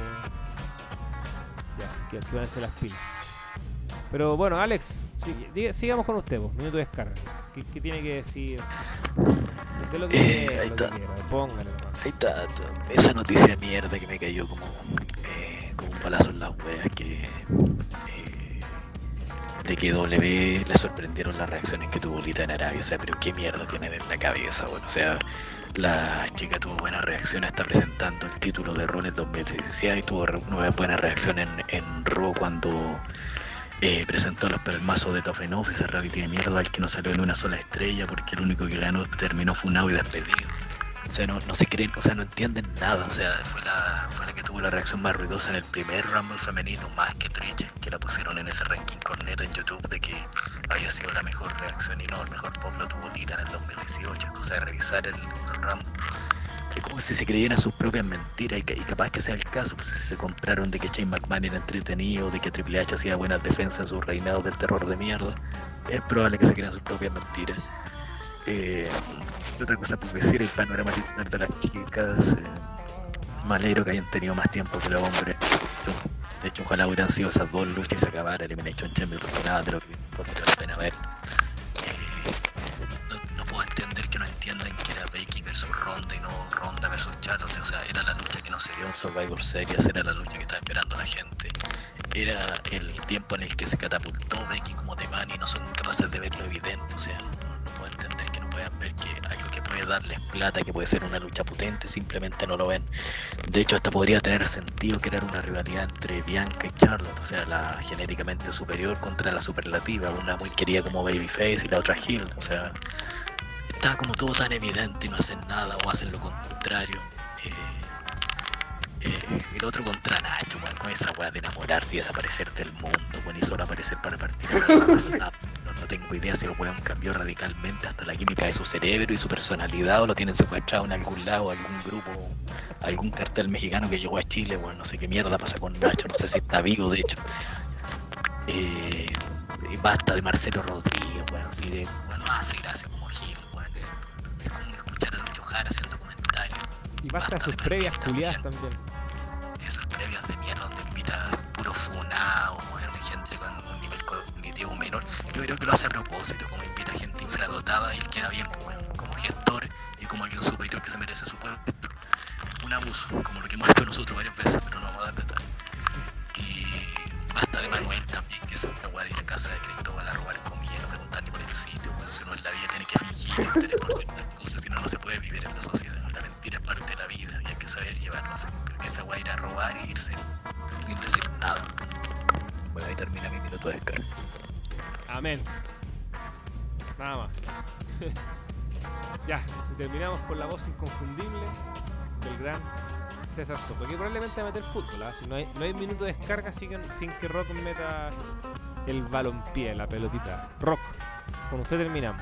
Ya, que, que van a ser las pilas. Pero bueno, Alex, sigamos con usted, vos, minuto de descarga. ¿Qué, qué tiene que decir? De lo que Eh, quiera, ahí lo que está. quiera, póngale ahí está, esa noticia de mierda que me cayó como, eh, como un balazo en las weas que eh, de que W le sorprendieron las reacciones que tuvo Lita en Arabia, o sea, pero qué mierda tienen en la cabeza, bueno, o sea, la chica tuvo buenas reacciones, está presentando el título de Raw en 2016 y tuvo una buena reacción en, en Raw cuando eh, presentó los pelmazos de Enough, ese reality de mierda al que no salió ni una sola estrella porque el único que ganó terminó funado y despedido. O sea, no, no se creen, o sea, no entienden nada. O sea, fue la, fue la que tuvo la reacción más ruidosa en el primer Rumble femenino, más que Trish, que la pusieron en ese ranking corneta en YouTube de que había sido la mejor reacción y no, el mejor pop lo tuvo Lita en el 2018. Es cosa de revisar el, el. Como si se creyeran sus propias mentiras y, ca- y capaz que sea el caso, pues si se compraron de que Shane McMahon era entretenido, de que Triple H hacía buenas defensas en sus reinados del terror de mierda. Es probable que se crean sus propias mentiras. Eh, otra cosa por decir, el panorama titular de las chicas. eh, me alegro que hayan tenido más tiempo que los hombres. De hecho, ojalá hubieran sido esas dos luchas y se acabara Elimination Chamber porque nada de lo que valdría la pena ver. Eh, no, puedo entender que no entiendan que era Becky versus Ronda y no Ronda versus Charlotte. O sea, era la lucha que no se dio en Survivor Series, era la lucha que estaba esperando la gente. Era el tiempo en el que se catapultó Becky como Teman y no son capaces de ver lo evidente. O sea, no, no puedo entender que no puedan ver que algo que puede darles plata, que puede ser una lucha potente, simplemente no lo ven. De hecho, hasta podría tener sentido crear una rivalidad entre Bianca y Charlotte, o sea, la genéticamente superior contra la superlativa, una muy querida como Babyface y la otra Hill, o sea, está como todo tan evidente y no hacen nada o hacen lo contrario. Eh, eh, el otro contra Nacho, weón, con esa weá de enamorarse y desaparecer del mundo, weón, y solo aparecer para partir. No, no tengo idea si el weón cambió radicalmente hasta la química de su cerebro y su personalidad o lo tienen secuestrado en algún lado, algún grupo, algún cartel mexicano que llegó a Chile, weón, no sé qué mierda pasa con Nacho, no sé si está vivo de hecho. Eh, basta de Marcelo Rodríguez, weón, así de, weón, no hace gracia como Gil, a haciendo comentarios Y basta sus previas culiadas también. esas previas de mierda donde invita puro y gente con un nivel cognitivo menor. Yo creo que lo hace a propósito, como invita gente infradotada y él queda bien, pues, como gestor y como alguien superior que se merece su puesto. Un abuso, como lo que hemos hecho nosotros varias veces, gran César Soto, que probablemente va a meter fútbol. Si no, hay, no hay minuto de descarga que, sin que Rock meta el balompié, la pelotita. Rock, con usted terminamos.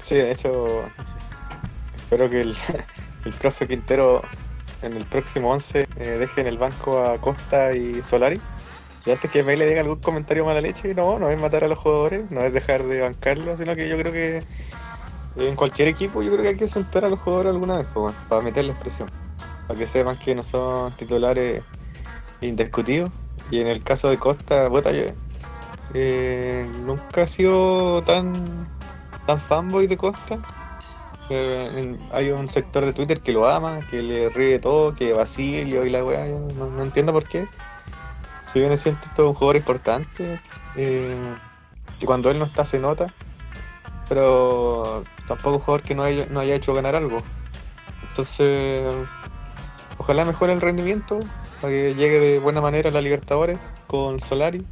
Sí, de hecho, espero que el, el profe Quintero en el próximo 11 eh, deje en el banco a Costa y Solari. Y antes que me le diga algún comentario mala leche, no, no es matar a los jugadores, no es dejar de bancarlos, sino que yo creo que en cualquier equipo yo creo que hay que sentar a los jugadores alguna vez, pues, para meterles presión, para que sepan que no son titulares indiscutidos. Y en el caso de Costa, puta, yo, eh, nunca he sido tan tan fanboy de Costa. Eh, hay un sector de Twitter que lo ama, que le ríe todo, que Basilio y la weá, yo no, entiendo por qué. Si bien es cierto, un jugador importante, eh, y cuando él no está se nota, pero tampoco un jugador que no haya, no haya hecho ganar algo. Entonces, ojalá mejore el rendimiento, para que llegue de buena manera a la Libertadores con Solari,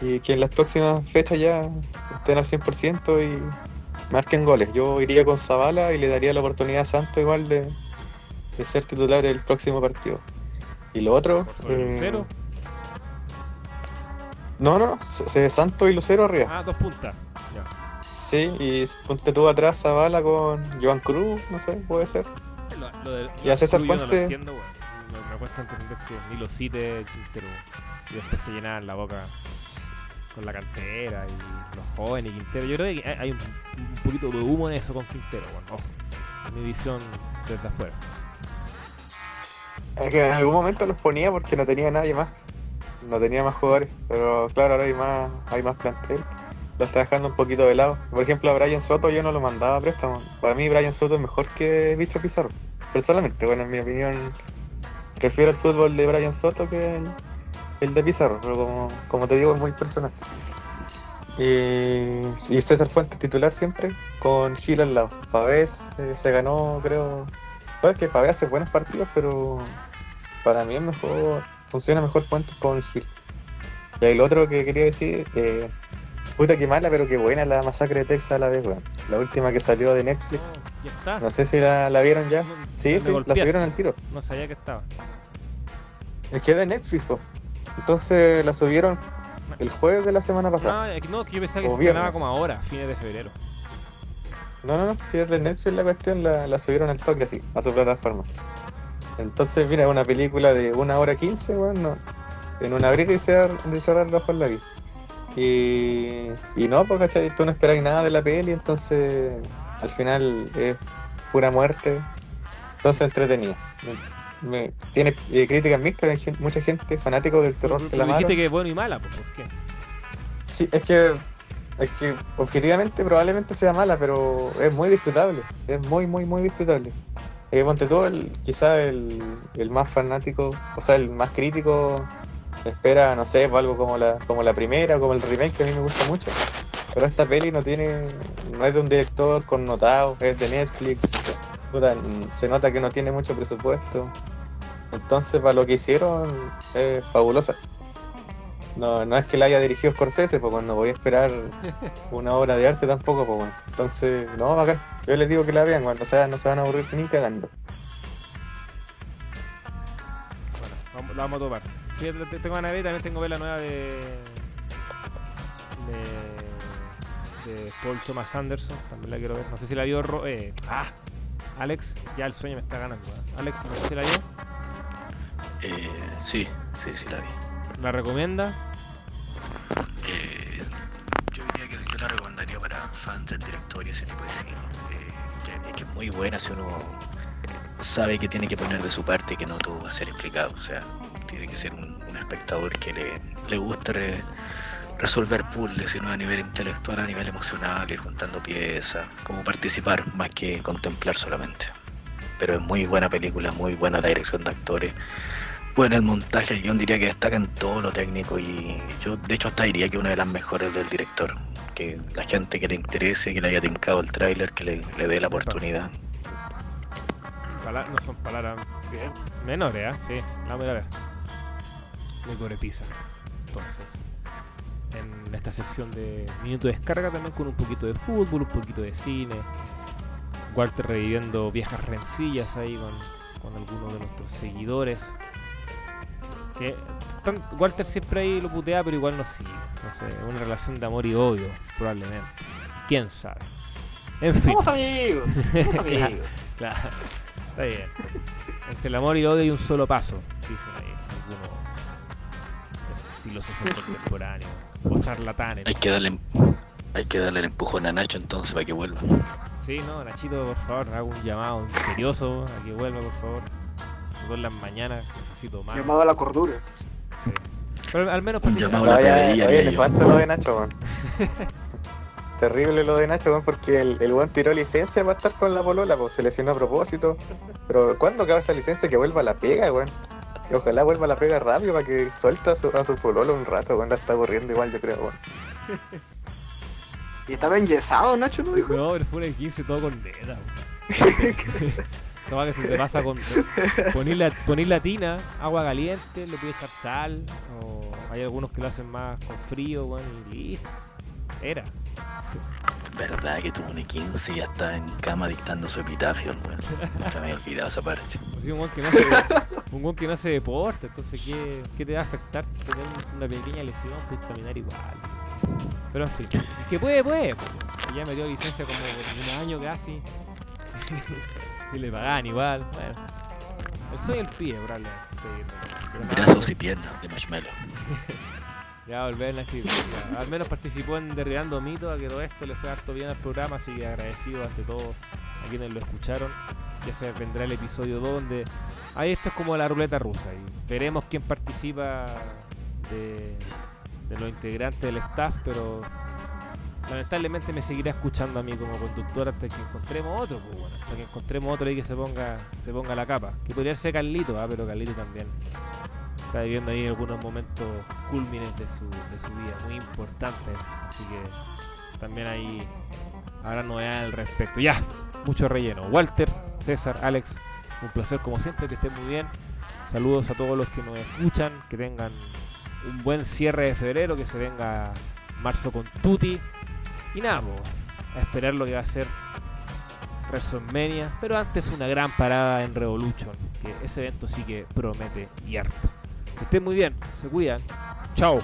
y que en las próximas fechas ya estén al 100% y marquen goles. Yo iría con Zavala y le daría la oportunidad a Santos igual de, de ser titular el próximo partido. Y lo otro... Eh, Lucero. No, no, Santos y Lucero arriba. Ah, dos puntas. Sí, y ponte tú atrás Zavala con Joan Cruz, no sé, puede ser. Lo, lo Y a César yo no lo Fuente- entiendo. Me, me cuesta entender que ni lo cite Quintero. Y después se llenaban la boca con la cantera y los jóvenes y Quintero. Yo creo que hay- un, un poquito de humo en eso con Quintero, weón. Ojo. Mi visión desde afuera. Es que en algún momento los ponía porque no tenía nadie más. No tenía más jugadores. Pero claro, ahora hay más, hay más plantel. Lo está dejando un poquito de lado. Por ejemplo, a Brian Soto yo no lo mandaba a préstamo. Para mí Brian Soto es mejor que Bicho Pizarro. Personalmente, bueno, en mi opinión, prefiero el fútbol de Brian Soto que el, el de Pizarro, pero como, como te digo, es muy personal. Y, y César Fuentes titular siempre, con Gil al lado. Pavés eh, se ganó, creo. Bueno, que Pavés hace buenos partidos, pero para mí es mejor, funciona mejor Fuentes con Gil. Y lo otro que quería decir, eh, puta que mala, pero qué buena la masacre de Texas a la vez, weón. La última que salió de Netflix. Oh, ya está. No sé si la, la vieron ya. No- Sí, sí, la subieron al tiro. No sabía que estaba. Es que es de Netflix, po. Entonces la subieron el jueves de la semana pasada. No, que no, que yo pensaba que O se estrenaba como ahora, fines de febrero. No, no, no, si es de Netflix la cuestión, la, la subieron al toque así, a su plataforma. Entonces, mira, una película de una hora quince, weón, no. En un abrir y cerrar, de cerrar los ojos la vi. Y, y no, pues, ¿cachai? Tú no esperas nada de la peli, entonces al final es pura muerte. Entonces entretenida. Me- tiene eh, críticas mixtas, hay gen- mucha gente fanático del terror que la dijiste que es bueno y mala, pues, ¿por qué? Sí, es que, es que objetivamente probablemente sea mala, pero es muy disfrutable. Es muy, muy, muy disfrutable. Eh, ponte tú, el, quizá el, el más fanático, o sea, el más crítico, espera, no sé, algo como la, como la primera, como el remake que a mí me gusta mucho. Pero esta peli no tiene, no es de un director connotado, es de Netflix. Puta, se nota que no tiene mucho presupuesto. Entonces, para lo que hicieron, es fabulosa. No, no es que la haya dirigido Scorsese, pues cuando voy a esperar una obra de arte tampoco, pues bueno. Entonces, no, bacán. Yo les digo que la vean, bueno, o sea, no se van a aburrir ni cagando. Bueno, la vamos a tomar. Sí, tengo ganas de ver, también tengo ver la nueva de. de. de Paul Thomas Anderson, también la quiero ver. No sé si la vio Ro- eh, ah, Alex, ya el sueño me está ganando. ¿eh? Alex, no sé si la vio. Eh, sí, sí, sí la vi. ¿La recomienda? Eh, yo diría que yo la recomendaría para fans del director y ese tipo de cine. Eh, que, es que es muy buena si uno sabe que tiene que poner de su parte y que no todo va a ser explicado. O sea, tiene que ser un, un espectador que le, le guste re- resolver puzzles, sino a nivel intelectual, a nivel emocional, ir juntando piezas, como participar más que contemplar solamente. Pero es muy buena película, muy buena la dirección de actores. Bueno, el montaje, yo diría que destaca en todo lo técnico y yo de hecho hasta diría que una de las mejores del director. Que la gente que le interese, que le haya tincado el tráiler, que le, le dé la oportunidad. Pala- no son palabras menores, ¿ah? Sí, la voy a ver. De Corepisa. Entonces, en esta sección de minuto de descarga también con un poquito de fútbol, un poquito de cine. Walter reviviendo viejas rencillas ahí con, con algunos de nuestros seguidores. Que tan- Walter siempre ahí lo putea, pero igual no sigue. No sé, una relación de amor y odio, probablemente. ¿Quién sabe? En fin. Somos amigos, somos amigos. Claro, está bien. Entre el amor y el odio hay un solo paso, dicen ahí filósofos contemporáneos o charlatanes. Hay que darle hay que darle el empujón a Nacho entonces para que vuelva. Sí, no, Nachito, por favor, hago un llamado imperioso a que vuelva, por favor. Todas las mañanas necesito más. Llamado a la cordura. Sí. Pero al menos Un llamado a la todavía haría le falta lo de Nacho, weón. Terrible lo de Nacho, weón, porque el, el weón tiró licencia para estar con la polola, pues se lesionó a propósito. Pero ¿cuándo acaba esa licencia que vuelva a la pega, weón? Ojalá vuelva a la pega rápido para que suelta a su, a su polola un rato, weón. La está corriendo igual, yo creo, weón. Y estaba enyesado, Nacho, ¿no dijo? No, pero fue de 15 todo con neta. weón. Esa que se te pasa con. Poner la, poner la tina, agua caliente, le puedes echar sal. O hay algunos que lo hacen más con frío, weón, y listo. Era. Verdad que tuvo un 15 y ya está en cama dictando su epitafio, weón. Se me había olvidado esa parte. Sea, un weón que no que se deporta, entonces ¿qué, qué te va a afectar tener una pequeña lesión? Puedes caminar igual. Pero en fin, que puede, puede. Ya me dio licencia como por un año casi. y le pagaban igual. Bueno. El sueño del pie, probablemente. Brazos y piernas de marshmallow. Ya a volver Nachito. ya. Al menos participó en Derribando Mitos, a que todo esto le fue harto bien al programa, así que agradecido ante todo a quienes lo escucharon. Ya se vendrá el episodio 2 donde ahí esto es como la ruleta rusa y veremos quién participa de, de los integrantes del staff, pero lamentablemente me seguirá escuchando a mí como conductor hasta que encontremos otro, pues bueno, hasta que encontremos otro ahí que se ponga, se ponga la capa. Que podría ser Carlito, ah, pero Carlito también está viviendo ahí algunos momentos culmines de su, de su vida, muy importantes. Así que también ahí habrá novedades al respecto. Ya, mucho relleno. Walter, César, Alex, un placer como siempre, que estén muy bien. Saludos a todos los que nos escuchan, que tengan un buen cierre de febrero, que se venga marzo con Tutti. Y nada, a esperar lo que va a ser WrestleMania. Pero antes una gran parada en Revolution, que ese evento sí que promete y harto. Que estén muy bien, se cuidan. Chao.